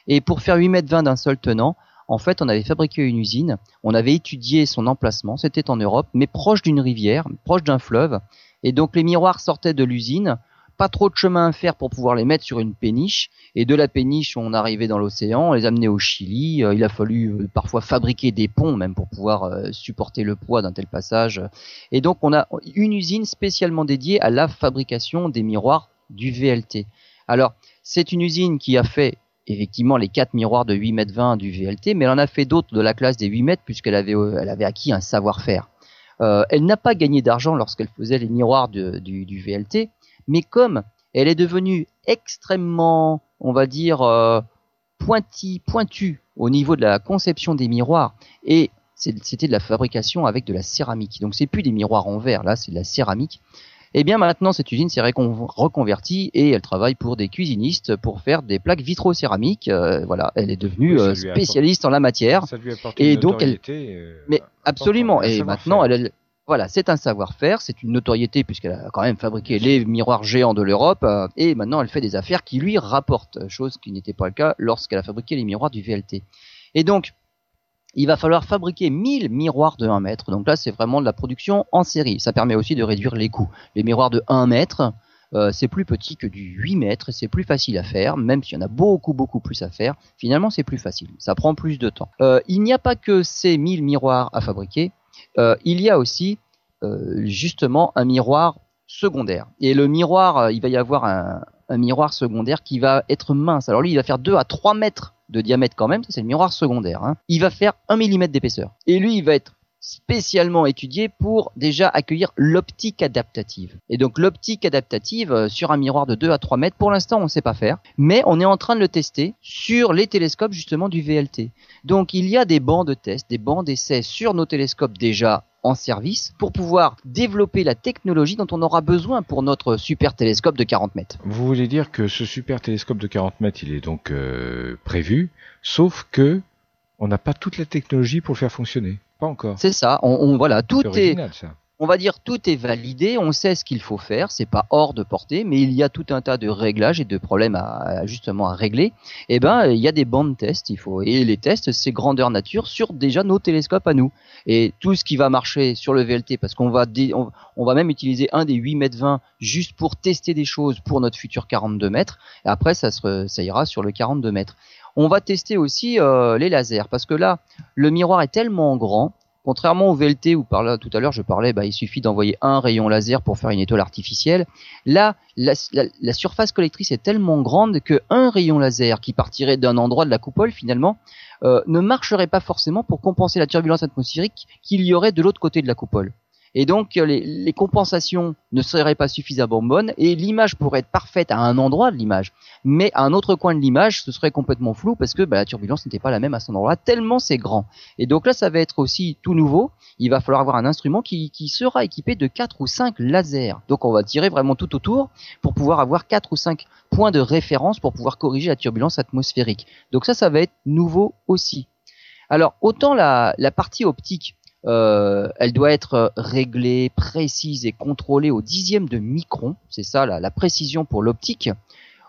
Et pour faire 8 mètres 20 d'un seul tenant, en fait, on avait fabriqué une usine, on avait étudié son emplacement, c'était en Europe, mais proche d'une rivière, proche d'un fleuve, et donc les miroirs sortaient de l'usine, pas trop de chemin à faire pour pouvoir les mettre sur une péniche. Et de la péniche, on arrivait dans l'océan, on les amenait au Chili. Euh, il a fallu euh, parfois fabriquer des ponts même pour pouvoir euh, supporter le poids d'un tel passage. Et donc on a une usine spécialement dédiée à la fabrication des miroirs du VLT. Alors c'est une usine qui a fait effectivement les quatre miroirs de 8 mètres 20 du VLT, mais elle en a fait d'autres de la classe des 8 mètres puisqu'elle avait, acquis un savoir-faire. elle n'a pas gagné d'argent lorsqu'elle faisait les miroirs du, VLT, mais comme elle est devenue extrêmement, on va dire, euh, pointue au niveau de la conception des miroirs, et c'était de la fabrication avec de la céramique. Donc c'est plus des miroirs en verre, là c'est de la céramique. Et eh bien maintenant cette usine s'est reconvertie et elle travaille pour des cuisinistes pour faire des plaques vitrocéramiques. Euh, voilà, elle est devenue euh, spécialiste en la matière. Ça lui et donc elle, mais absolument. Et maintenant elle, voilà, c'est un savoir-faire, c'est une notoriété puisqu'elle a quand même fabriqué les miroirs géants de l'Europe euh, et maintenant elle fait des affaires qui lui rapportent, chose qui n'était pas le cas lorsqu'elle a fabriqué les miroirs du VLT. Et donc, il va falloir fabriquer 1000 miroirs de 1 mètre. Donc là, c'est vraiment de la production en série. Ça permet aussi de réduire les coûts. Les miroirs de 1 mètre, euh, c'est plus petit que du 8 mètres c'est plus facile à faire, même s'il y en a beaucoup beaucoup plus à faire. Finalement, c'est plus facile. Ça prend plus de temps. Euh, il n'y a pas que ces 1000 miroirs à fabriquer. Euh, il y a aussi euh, justement un miroir secondaire. Et le miroir, euh, il va y avoir un, miroir secondaire qui va être mince. Alors lui, il va faire 2 à 3 mètres de diamètre quand même, c'est le miroir secondaire. Hein. Il va faire 1 mm d'épaisseur. Et lui, il va être spécialement étudié pour déjà accueillir l'optique adaptative. Et donc l'optique adaptative sur un miroir de 2 à 3 mètres, pour l'instant on ne sait pas faire, mais on est en train de le tester sur les télescopes justement du VLT. Donc il y a des bancs de test, des bancs d'essai sur nos télescopes déjà en service pour pouvoir développer la technologie dont on aura besoin pour notre super télescope de 40 mètres. Vous voulez dire que ce super télescope de 40 mètres, il est donc euh, prévu, sauf que on n'a pas toute la technologie pour le faire fonctionner. Pas encore. C'est ça. On, voilà, tout est. on va dire tout est validé, on sait ce qu'il faut faire, c'est pas hors de portée, mais il y a tout un tas de réglages et de problèmes à, justement à régler. Et eh ben il y a des bandes tests, il faut et les tests c'est grandeur nature sur déjà nos télescopes à nous. Et tout ce qui va marcher sur le VLT parce qu'on va on, va même utiliser un des 8 mètres 20 juste pour tester des choses pour notre futur 42 mètres. Et après ça ça ira sur le 42 mètres. On va tester aussi euh, les lasers parce que là le miroir est tellement grand Contrairement au VLT où tout à l'heure je parlais, bah, il suffit d'envoyer un rayon laser pour faire une étoile artificielle. Là, la, surface collectrice est tellement grande que un rayon laser qui partirait d'un endroit de la coupole finalement euh, ne marcherait pas forcément pour compenser la turbulence atmosphérique qu'il y aurait de l'autre côté de la coupole. Et donc les, les, compensations ne seraient pas suffisamment bonnes et l'image pourrait être parfaite à un endroit de l'image, mais à un autre coin de l'image, ce serait complètement flou parce que bah, la turbulence n'était pas la même à cet endroit-là, tellement c'est grand. Et donc là, ça va être aussi tout nouveau. Il va falloir avoir un instrument qui, qui sera équipé de 4 ou 5 lasers. Donc on va tirer vraiment tout autour pour pouvoir avoir 4 ou 5 points de référence pour pouvoir corriger la turbulence atmosphérique. Donc ça, ça va être nouveau aussi. Alors autant la, la partie optique, euh, elle doit être réglée, précise et contrôlée au dixième de micron. C'est ça la, précision pour l'optique.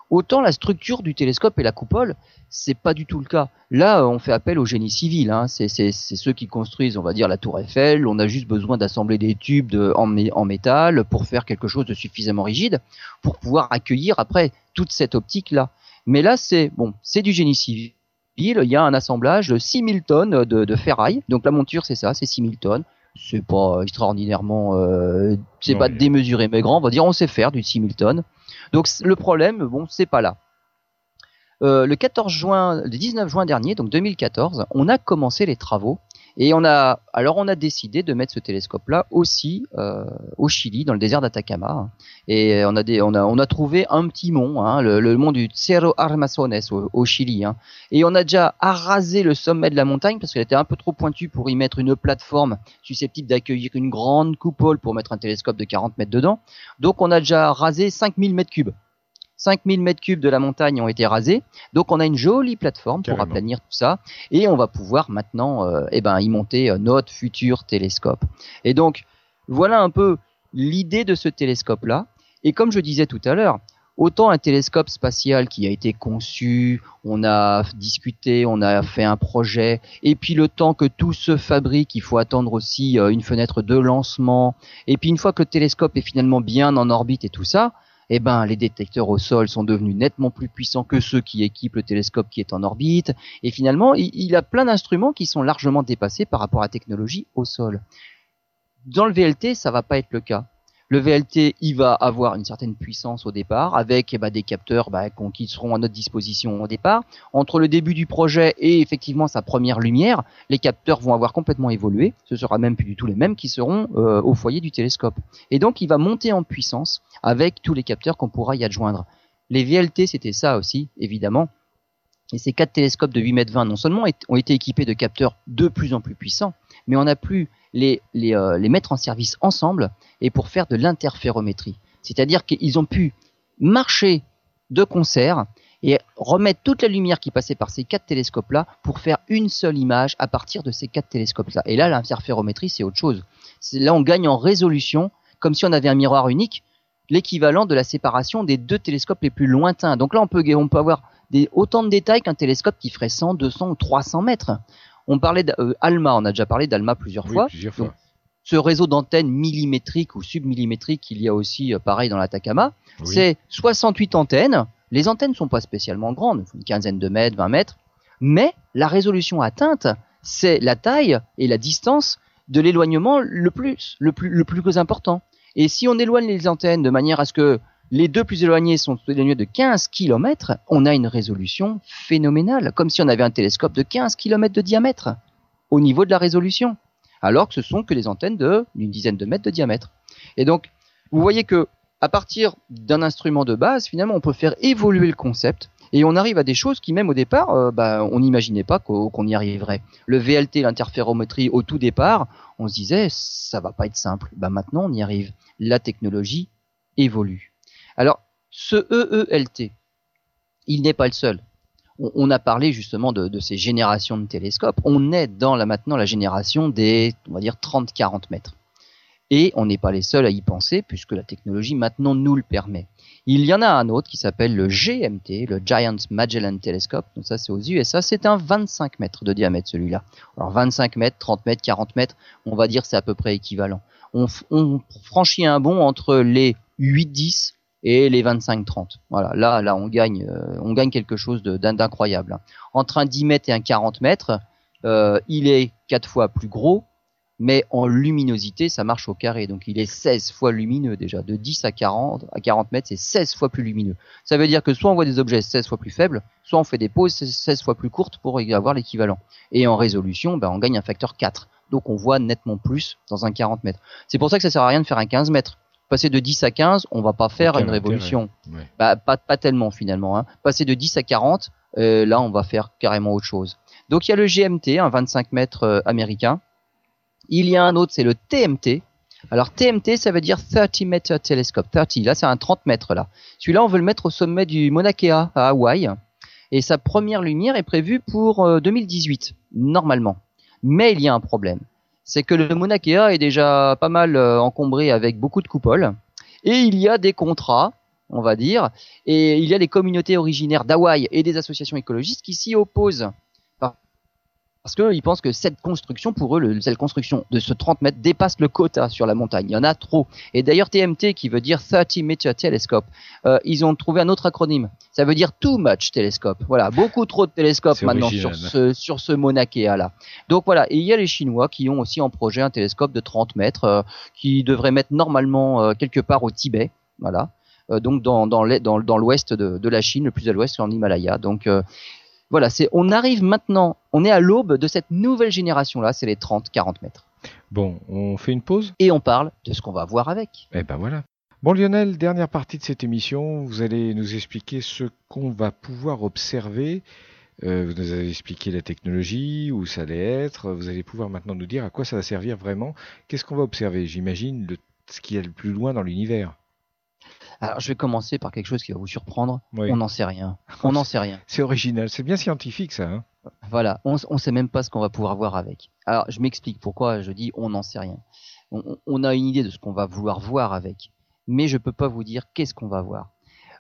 Autant la structure du télescope et la coupole, c'est pas du tout le cas. Là, on fait appel au génie civil. Hein. C'est ceux qui construisent, on va dire, la tour Eiffel. On a juste besoin d'assembler des tubes en, en, métal pour faire quelque chose de suffisamment rigide pour pouvoir accueillir après toute cette optique là. Mais là, c'est bon, c'est du génie civil il y a un assemblage de 6000 tonnes de, ferraille. Donc la monture, c'est ça, c'est 6000 tonnes. C'est pas extraordinairement, euh, c'est pas démesuré mais grand. On va dire, on sait faire du 6000 tonnes. Donc le problème, bon, c'est pas là. Euh, le 14 juin, le 19 juin dernier, donc 2014, on a commencé les travaux et on a, alors on a décidé de mettre ce télescope-là aussi euh, au Chili, dans le désert d'Atacama. Et on a, des, on a, on a trouvé un petit mont, hein, le, mont du Cerro Armazones au, Chili. Hein. Et on a déjà arasé le sommet de la montagne parce qu'elle était un peu trop pointue pour y mettre une plateforme susceptible d'accueillir une grande coupole pour mettre un télescope de 40 mètres dedans. Donc on a déjà rasé 5000 mètres cubes. 5000 mètres cubes de la montagne ont été rasés. Donc on a une jolie plateforme pour aplanir tout ça et on va pouvoir maintenant euh, eh ben, y monter euh, notre futur télescope. Et donc voilà un peu l'idée de ce télescope là. Et comme je disais tout à l'heure, autant un télescope spatial qui a été conçu, on a discuté, on a fait un projet, et puis le temps que tout se fabrique, il faut attendre aussi euh, une fenêtre de lancement, et puis une fois que le télescope est finalement bien en orbite et tout ça, eh ben, les détecteurs au sol sont devenus nettement plus puissants que ceux qui équipent le télescope qui est en orbite. Et finalement, il, il a plein d'instruments qui sont largement dépassés par rapport à la technologie au sol. Dans le VLT, ça va pas être le cas. Le VLT, il va avoir une certaine puissance au départ, avec eh ben, des capteurs bah, qui seront à notre disposition au départ. Entre le début du projet et effectivement sa première lumière, les capteurs vont avoir complètement évolué. Ce sera même plus du tout les mêmes qui seront euh, au foyer du télescope. Et donc, il va monter en puissance avec tous les capteurs qu'on pourra y adjoindre. Les VLT, c'était ça aussi, évidemment. Et ces quatre télescopes de 8 mètres 20 non seulement ont été équipés de capteurs de plus en plus puissants, mais on a plus les, euh, les, mettre en service ensemble et pour faire de l'interférométrie. C'est-à-dire qu'ils ont pu marcher de concert et remettre toute la lumière qui passait par ces quatre télescopes-là pour faire une seule image à partir de ces quatre télescopes-là. Et là, l'interférométrie, c'est autre chose. Là, on gagne en résolution, comme si on avait un miroir unique, l'équivalent de la séparation des deux télescopes les plus lointains. Donc là, on peut, on peut avoir des, autant de détails qu'un télescope qui ferait 100, 200 ou 300 mètres. On parlait d'Alma, euh, on a déjà parlé d'Alma plusieurs fois. ce réseau d'antennes millimétriques ou submillimétriques qu'il y a aussi euh, pareil dans l'Atacama, c'est 68 antennes. Les antennes ne sont pas spécialement grandes, une quinzaine de mètres, 20 mètres, mais la résolution atteinte, c'est la taille et la distance de l'éloignement le plus, le plus, le plus important. Et si on éloigne les antennes de manière à ce que les deux plus éloignés sont éloignés de 15 km, on a une résolution phénoménale, comme si on avait un télescope de 15 km de diamètre au niveau de la résolution, alors que ce sont que des antennes d'une dizaine de mètres de diamètre. Et donc, vous voyez que à partir d'un instrument de base, finalement, on peut faire évoluer le concept et on arrive à des choses qui même au départ, euh, bah, on n'imaginait pas qu'on y arriverait. Le VLT, l'interférométrie, au tout départ, on se disait ça va pas être simple. Bah maintenant, on y arrive. La technologie évolue. Alors, ce EELT, il n'est pas le seul. On, a parlé justement de, ces générations de télescopes. On est dans la, maintenant la génération des, on va dire, 30-40 mètres. Et on n'est pas les seuls à y penser puisque la technologie maintenant nous le permet. Il y en a un autre qui s'appelle le GMT, le Giant Magellan Telescope. Donc ça, c'est aux USA. C'est un 25 mètres de diamètre, celui-là. Alors 25 mètres, 30 mètres, 40 mètres, on va dire c'est à peu près équivalent. On, on franchit un bond entre les 8-10 et les 25-30. Voilà, là, là, on gagne, euh, on gagne quelque chose d'incroyable. Entre un 10 mètres et un 40 mètres, euh, il est quatre fois plus gros, mais en luminosité, ça marche au carré. Donc il est 16 fois lumineux déjà. De 10 à 40, à 40 mètres, c'est 16 fois plus lumineux. Ça veut dire que soit on voit des objets 16 fois plus faibles, soit on fait des pauses 16 fois plus courtes pour avoir l'équivalent. Et en résolution, ben, on gagne un facteur 4. Donc on voit nettement plus dans un 40 mètres. C'est pour ça que ça sert à rien de faire un 15 mètres. Passer de 10 à 15, on va pas faire une révolution. Bah, pas, pas tellement finalement. Hein. Passer de 10 à 40, euh, là on va faire carrément autre chose. Donc il y a le GMT, un 25 mètres euh, américain. Il y a un autre, c'est le TMT. Alors TMT, ça veut dire 30 Meter Telescope. 30, là c'est un 30 mètres là. Celui-là, on veut le mettre au sommet du Mauna Kea à Hawaï. Et sa première lumière est prévue pour 2018, euh, normalement. Mais il y a un problème. C'est que le Mauna Kea est déjà pas mal euh, encombré avec beaucoup de coupoles. Et il y a des contrats, on va dire, et il y a les communautés originaires d'Hawaï et des associations écologistes qui s'y opposent parce qu'ils pensent que cette construction, pour eux, le, cette construction de ce 30 mètres dépasse le quota sur la montagne. Il y en a trop. Et d'ailleurs, TMT, qui veut dire 30 Meter Telescope, euh, ils ont trouvé un autre acronyme. Ça veut dire Too Much Telescope. Voilà, beaucoup trop de télescopes maintenant sur ce, sur ce là. Donc voilà, et il y a les Chinois qui ont aussi en projet un télescope de 30 mètres euh, qui devrait mettre normalement euh, quelque part au Tibet. Voilà. Euh, donc dans, dans l'ouest de, de, la Chine, le plus à l'ouest, en Himalaya. Donc voilà, c'est on arrive maintenant, on est à l'aube de cette nouvelle génération là, c'est les 30-40 mètres. Bon, on fait une pause et on parle de ce qu'on va voir avec. Eh ben voilà. Bon Lionel, dernière partie de cette émission, vous allez nous expliquer ce qu'on va pouvoir observer. Euh, vous nous avez expliqué la technologie, où ça allait être. Vous allez pouvoir maintenant nous dire à quoi ça va servir vraiment. Qu'est-ce qu'on va observer? J'imagine ce qui est le plus loin dans l'univers. Alors, je vais commencer par quelque chose qui va vous surprendre. On n'en sait rien. On n'en sait rien. (laughs) C'est original. C'est bien scientifique, ça. Hein voilà. On ne sait même pas ce qu'on va pouvoir voir avec. Alors, je m'explique pourquoi je dis on n'en sait rien. On, a une idée de ce qu'on va vouloir voir avec, mais je peux pas vous dire qu'est-ce qu'on va voir.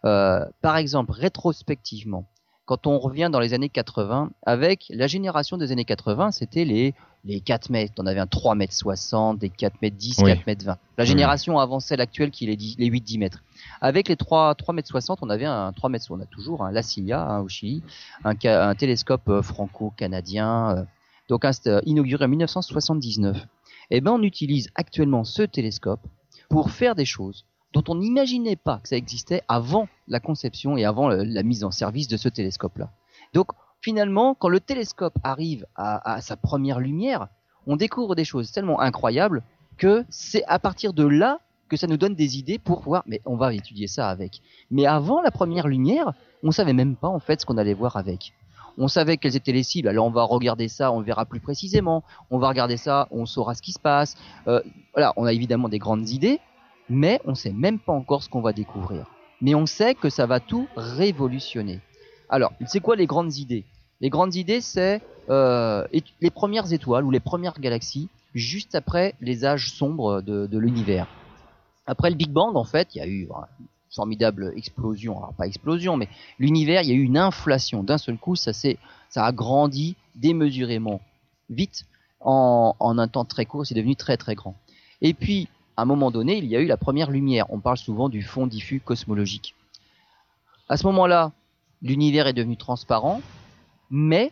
Euh, par exemple, rétrospectivement, quand on revient dans les années 80, avec la génération des années 80, c'était les, les 4 mètres. On avait un 3 mètres 60, des 4 mètres 10, 4 mètres 20. La génération avant celle actuelle qui est les, les 8-10 mètres. Avec les 3, 3 mètres 60, on avait un 3 mètres, on a toujours un La Silla au Chili, un, un télescope euh, franco-canadien, euh, donc euh, inauguré en 1979. Et eh ben on utilise actuellement ce télescope pour faire des choses dont on n'imaginait pas que ça existait avant la conception et avant la mise en service de ce télescope-là. Donc finalement, quand le télescope arrive à, sa première lumière, on découvre des choses tellement incroyables que c'est à partir de là que ça nous donne des idées pour voir, mais on va étudier ça avec. Mais avant la première lumière, on savait même pas en fait ce qu'on allait voir avec. On savait quelles étaient les cibles. Alors on va regarder ça, on verra plus précisément. On va regarder ça, on saura ce qui se passe. Euh, voilà, on a évidemment des grandes idées, mais on ne sait même pas encore ce qu'on va découvrir. Mais on sait que ça va tout révolutionner. Alors, c'est quoi les grandes idées? Les grandes idées, c'est euh, les premières étoiles ou les premières galaxies juste après les âges sombres de, l'univers. Après le Big Bang, en fait, il y a eu une formidable explosion. Alors pas explosion, mais l'univers, il y a eu une inflation. D'un seul coup, ça, a grandi démesurément vite. En un temps très court, c'est devenu très très grand. Et puis, à un moment donné, il y a eu la première lumière. On parle souvent du fond diffus cosmologique. À ce moment-là, l'univers est devenu transparent, mais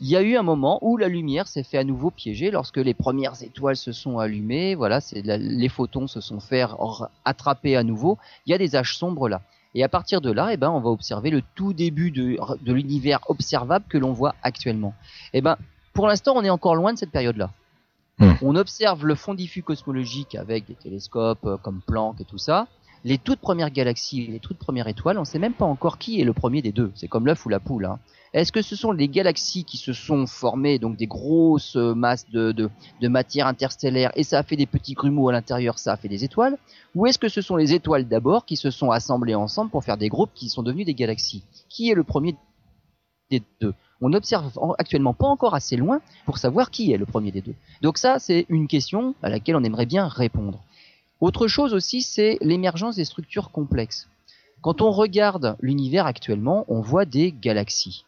il y a eu un moment où la lumière s'est fait à nouveau piéger lorsque les premières étoiles se sont allumées. Voilà, c'est les photons se sont fait attraper à nouveau. Il y a des âges sombres là. Et à partir de là, eh ben, on va observer le tout début de, de l'univers observable que l'on voit actuellement. Eh ben, pour l'instant, on est encore loin de cette période-là. Hmm. On observe le fond diffus cosmologique avec des télescopes euh, comme Planck et tout ça. Les toutes premières galaxies, les toutes premières étoiles, on ne sait même pas encore qui est le premier des deux. C'est comme l'œuf ou la poule. Hein. Est-ce que ce sont les galaxies qui se sont formées, donc des grosses euh, masses de, de, matière interstellaire, et ça a fait des petits grumeaux à l'intérieur, ça a fait des étoiles Ou est-ce que ce sont les étoiles d'abord qui se sont assemblées ensemble pour faire des groupes qui sont devenus des galaxies? Qui est le premier des deux? On n'observe actuellement pas encore assez loin pour savoir qui est le premier des deux. Donc ça, c'est une question à laquelle on aimerait bien répondre. Autre chose aussi, c'est l'émergence des structures complexes. Quand on regarde l'univers actuellement, on voit des galaxies.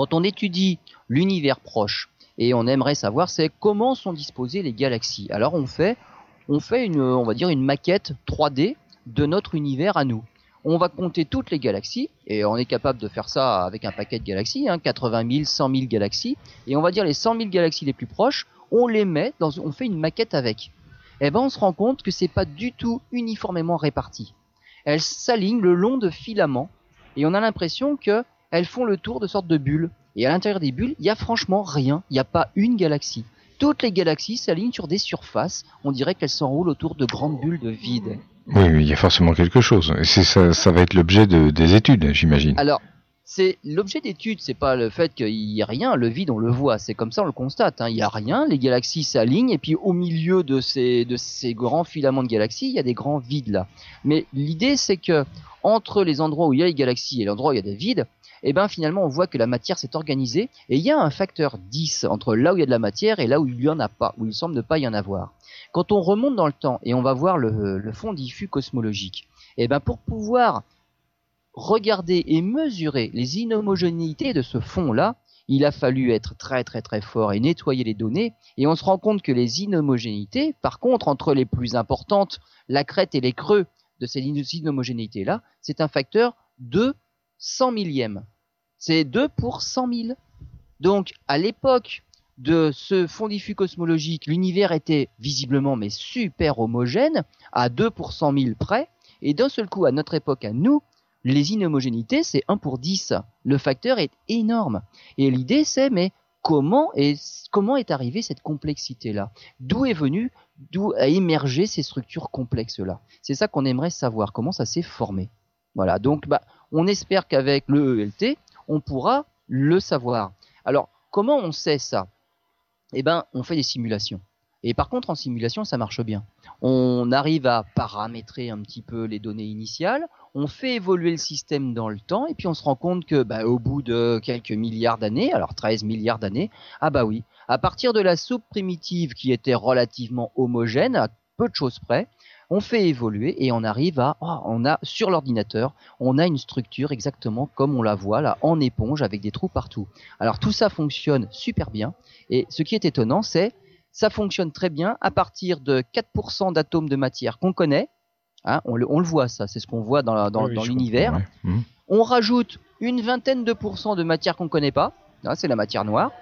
Quand on étudie l'univers proche, et on aimerait savoir c'est comment sont disposées les galaxies. Alors on fait, on fait une, va dire une maquette 3D de notre univers à nous. On va compter toutes les galaxies, et on est capable de faire ça avec un paquet de galaxies, hein, 80 000, 100 000 galaxies, et on va dire les 100 000 galaxies les plus proches, on les met dans, on fait une maquette avec. Eh ben on se rend compte que c'est pas du tout uniformément réparti. Elles s'alignent le long de filaments, et on a l'impression que elles font le tour de sortes de bulles. Et à l'intérieur des bulles, il y a franchement rien, il n'y a pas une galaxie. Toutes les galaxies s'alignent sur des surfaces, on dirait qu'elles s'enroulent autour de grandes bulles de vide. Oui, il y a forcément quelque chose. Et ça, ça va être l'objet de, des études, j'imagine. Alors, c'est l'objet d'étude, c'est pas le fait qu'il y ait rien, le vide on le voit, c'est comme ça on le constate. Hein. Il y a rien, les galaxies s'alignent et puis au milieu de ces de ces grands filaments de galaxies, il y a des grands vides là. Mais l'idée c'est que entre les endroits où il y a les galaxies et l'endroit où il y a des vides, eh ben finalement on voit que la matière s'est organisée et il y a un facteur 10 entre là où il y a de la matière et là où il y en a pas, où il semble ne pas y en avoir. Quand on remonte dans le temps et on va voir le, fond diffus cosmologique, eh ben pour pouvoir regarder et mesurer les inhomogénéités de ce fond-là, il a fallu être très très très fort et nettoyer les données, et on se rend compte que les inhomogénéités, par contre, entre les plus importantes, la crête et les creux de ces inhomogénéités-là, c'est un facteur de 100 millième. C'est 2 pour 100 000. Donc, à l'époque de ce fond diffus cosmologique, l'univers était visiblement mais super homogène, à 2 pour 100 000 près, et d'un seul coup, à notre époque, à nous, les inhomogénéités, c'est 1 pour 10. Le facteur est énorme. Et l'idée, c'est, mais comment est, comment est arrivée cette complexité-là? D'où est venue, d'où a émergé ces structures complexes-là? C'est ça qu'on aimerait savoir, comment ça s'est formé. Voilà, donc bah, on espère qu'avec le ELT, on pourra le savoir. Alors, comment on sait ça? Eh ben, on fait des simulations. Et par contre, en simulation, ça marche bien. On arrive à paramétrer un petit peu les données initiales, on fait évoluer le système dans le temps, et puis on se rend compte que, bah, au bout de quelques milliards d'années, alors 13 milliards d'années, ah bah oui, à partir de la soupe primitive qui était relativement homogène, à peu de choses près, on fait évoluer et on arrive à, oh, on a sur l'ordinateur, on a une structure exactement comme on la voit là en éponge avec des trous partout. Alors tout ça fonctionne super bien et ce qui est étonnant c'est ça fonctionne très bien à partir de 4% d'atomes de matière qu'on connaît. Hein, on, le, voit ça, c'est ce qu'on voit dans, dans, l'univers. Mmh. On rajoute une vingtaine de pourcents de matière qu'on connaît pas, hein, c'est la matière noire.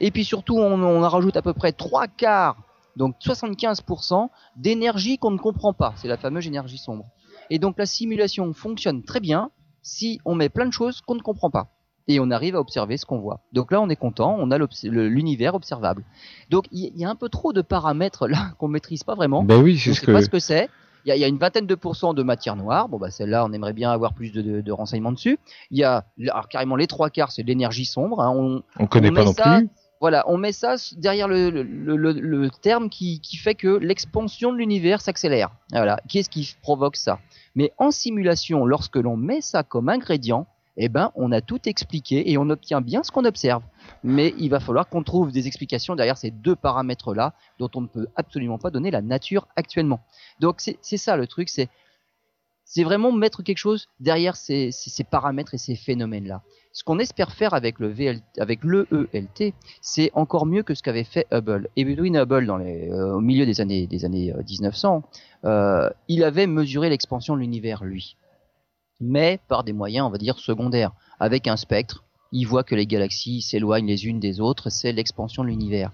Et puis surtout, on, on rajoute à peu près trois quarts donc 75% d'énergie qu'on ne comprend pas. C'est la fameuse énergie sombre. Et donc la simulation fonctionne très bien si on met plein de choses qu'on ne comprend pas. Et on arrive à observer ce qu'on voit. Donc là, on est content, on a l'univers observable. Donc il y, a un peu trop de paramètres là (laughs) qu'on maîtrise pas vraiment. Ben oui, c'est ce que. pas ce que c'est. Il y, a, une vingtaine de pourcents de matière noire. Bon, bah celle-là, on aimerait bien avoir plus de, renseignements dessus. Il y a alors, carrément les trois quarts, c'est de l'énergie sombre. Hein. On, on connaît pas non plus. Voilà, on met ça derrière le, terme qui, fait que l'expansion de l'univers s'accélère. Voilà, qu'est-ce qui provoque ça? Mais en simulation, lorsque l'on met ça comme ingrédient, eh ben, on a tout expliqué et on obtient bien ce qu'on observe. Mais il va falloir qu'on trouve des explications derrière ces deux paramètres-là, dont on ne peut absolument pas donner la nature actuellement. Donc c'est ça le truc, c'est vraiment mettre quelque chose derrière ces paramètres et ces phénomènes-là. Ce qu'on espère faire avec le, VL, ELT, c'est encore mieux que ce qu'avait fait Hubble. Edwin Hubble, euh, au milieu des années, des années 1900, euh, euh, il avait mesuré l'expansion de l'univers, lui. Mais par des moyens, on va dire, secondaires. Avec un spectre, il voit que les galaxies s'éloignent les unes des autres, c'est l'expansion de l'univers.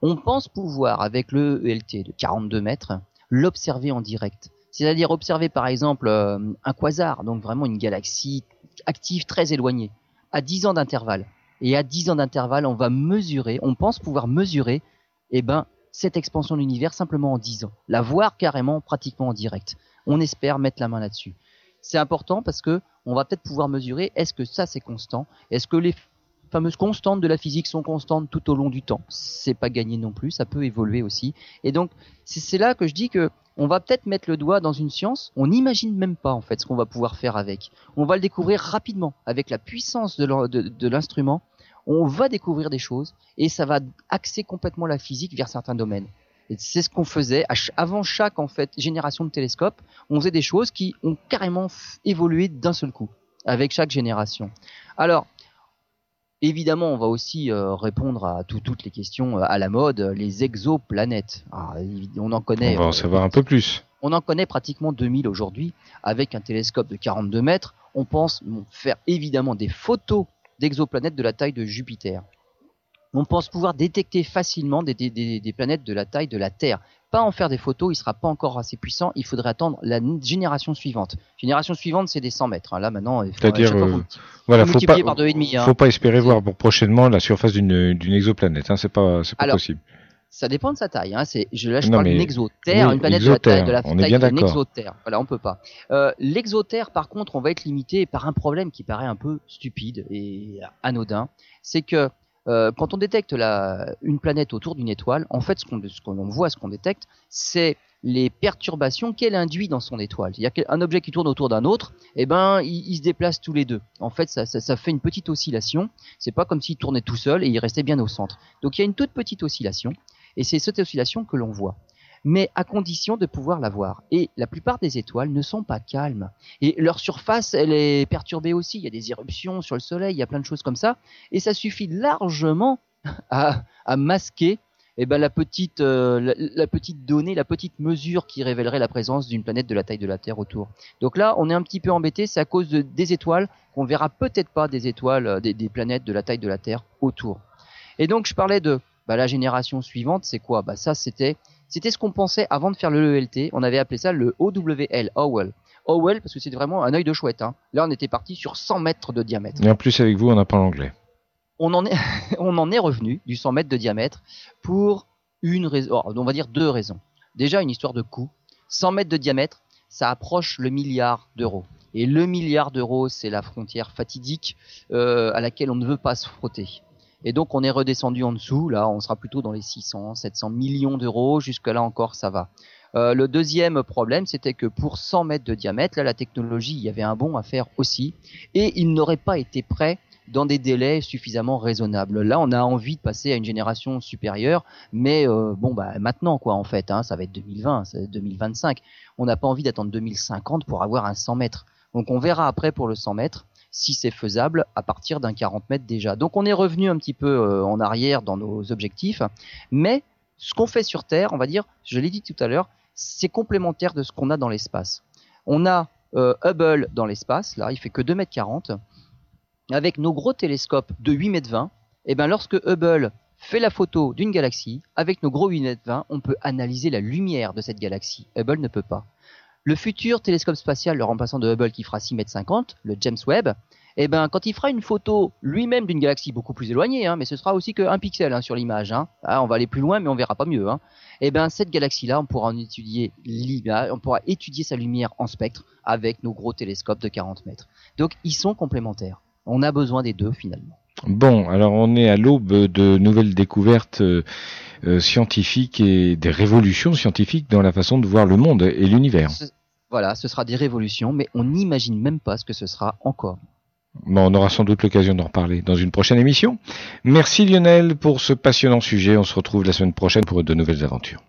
On pense pouvoir, avec le ELT de 42 mètres, l'observer en direct. C'est-à-dire observer par exemple un quasar, donc vraiment une galaxie active très éloignée à 10 ans d'intervalle. Et à 10 ans d'intervalle, on va mesurer, on pense pouvoir mesurer, eh ben, cette expansion de l'univers simplement en 10 ans. La voir carrément, pratiquement en direct. On espère mettre la main là-dessus. C'est important parce que on va peut-être pouvoir mesurer est-ce que ça c'est constant, est-ce que les fameuses constantes de la physique sont constantes tout au long du temps? C'est pas gagné non plus, ça peut évoluer aussi. Et donc c'est là que je dis que on va peut-être mettre le doigt dans une science, on n'imagine même pas en fait ce qu'on va pouvoir faire avec. On va le découvrir rapidement avec la puissance de l'instrument. On va découvrir des choses et ça va axer complètement la physique vers certains domaines. c'est ce qu'on faisait avant chaque en fait génération de télescopes. On faisait des choses qui ont carrément évolué d'un seul coup avec chaque génération. Alors Évidemment, on va aussi euh, répondre à toutes les questions euh, à la mode, les exoplanètes. Ah, on en connaît. On va en savoir un peu plus. On en connaît pratiquement 2000 aujourd'hui. Avec un télescope de 42 mètres, on pense faire évidemment des photos d'exoplanètes de la taille de Jupiter on pense pouvoir détecter facilement des, planètes de la taille de la Terre. Pas en faire des photos, il sera pas encore assez puissant, il faudrait attendre la génération suivante. Génération suivante, c'est des 100 mètres. Hein. Là, maintenant, il faut, C'est-à-dire, euh, voilà, faut pas, par hein. faut pas espérer voir pour prochainement la surface d'une exoplanète. Hein. C'est pas, possible. Ça dépend de sa taille. Hein. C'est, je, là, je parle d'une exotère, une planète de la taille de la on taille d'une exotère. Voilà, on peut pas. Euh, l'exotère, par contre, on va être limité par un problème qui paraît un peu stupide et anodin. C'est que euh, quand on détecte la, une planète autour d'une étoile, en fait, ce qu'on voit, ce qu'on détecte, c'est les perturbations qu'elle induit dans son étoile. Il y a un objet qui tourne autour d'un autre, eh ben, ils, se déplacent tous les deux. En fait, ça, ça, ça fait une petite oscillation. C'est pas comme s'il tournait tout seul et il restait bien au centre. Donc, il y a une toute petite oscillation, et c'est cette oscillation que l'on voit mais à condition de pouvoir la voir. Et la plupart des étoiles ne sont pas calmes. Et leur surface, elle est perturbée aussi. Il y a des éruptions sur le Soleil, il y a plein de choses comme ça. Et ça suffit largement à, masquer eh ben, la, petite, euh, la, petite donnée, la petite mesure qui révélerait la présence d'une planète de la taille de la Terre autour. Donc là, on est un petit peu embêté, c'est à cause de, des étoiles qu'on verra peut-être pas des étoiles, euh, des, des, planètes de la taille de la Terre autour. Et donc je parlais de bah, la génération suivante, c'est quoi? Bah ça, c'était c'était ce qu'on pensait avant de faire le ELT. On avait appelé ça le OWL, Howell. Howell, parce que c'était vraiment un œil de chouette. Hein. Là, on était parti sur 100 mètres de diamètre. Et en plus, avec vous, on apprend l'anglais. On en est, (laughs) on en est revenu du 100 mètres de diamètre pour une raison, oh, on va dire deux raisons. Déjà, une histoire de coût. 100 mètres de diamètre, ça approche le milliard d'euros. Et le milliard d'euros, c'est la frontière fatidique euh, à laquelle on ne veut pas se frotter. Et donc on est redescendu en dessous, là on sera plutôt dans les 600, 700 millions d'euros, jusque là encore ça va. Euh, le deuxième problème, c'était que pour 100 mètres de diamètre, là la technologie, il y avait un bond à faire aussi, et il n'aurait pas été prêt dans des délais suffisamment raisonnables. Là, on a envie de passer à une génération supérieure, mais euh, bon, bah maintenant quoi, en fait, hein, ça va être 2020, ça va être 2025. On n'a pas envie d'attendre 2050 pour avoir un 100 mètres. Donc on verra après pour le 100 mètres si c'est faisable à partir d'un 40 mètres déjà. Donc on est revenu un petit peu euh, en arrière dans nos objectifs, mais ce qu'on fait sur Terre, on va dire, je l'ai dit tout à l'heure, c'est complémentaire de ce qu'on a dans l'espace. On a euh, Hubble dans l'espace, là il fait que 2 mètres 40, avec nos gros télescopes de 8 mètres 20, et bien lorsque Hubble fait la photo d'une galaxie, avec nos gros 8 mètres 20, on peut analyser la lumière de cette galaxie. Hubble ne peut pas. Le futur télescope spatial, le remplaçant de Hubble qui fera 6 mètres 50, le James Webb, eh ben, quand il fera une photo lui-même d'une galaxie beaucoup plus éloignée, hein, mais ce sera aussi qu'un pixel hein, sur l'image. Hein. Ah, on va aller plus loin, mais on verra pas mieux. Hein. Eh ben, cette galaxie-là, on pourra en étudier on pourra étudier sa lumière en spectre avec nos gros télescopes de 40 mètres. Donc, ils sont complémentaires. On a besoin des deux finalement. Bon, alors on est à l'aube de nouvelles découvertes euh, euh, scientifiques et des révolutions scientifiques dans la façon de voir le monde et l'univers. Voilà, ce sera des révolutions, mais on n'imagine même pas ce que ce sera encore. Bon, on aura sans doute l'occasion d'en reparler dans une prochaine émission. Merci Lionel pour ce passionnant sujet. On se retrouve la semaine prochaine pour de nouvelles aventures.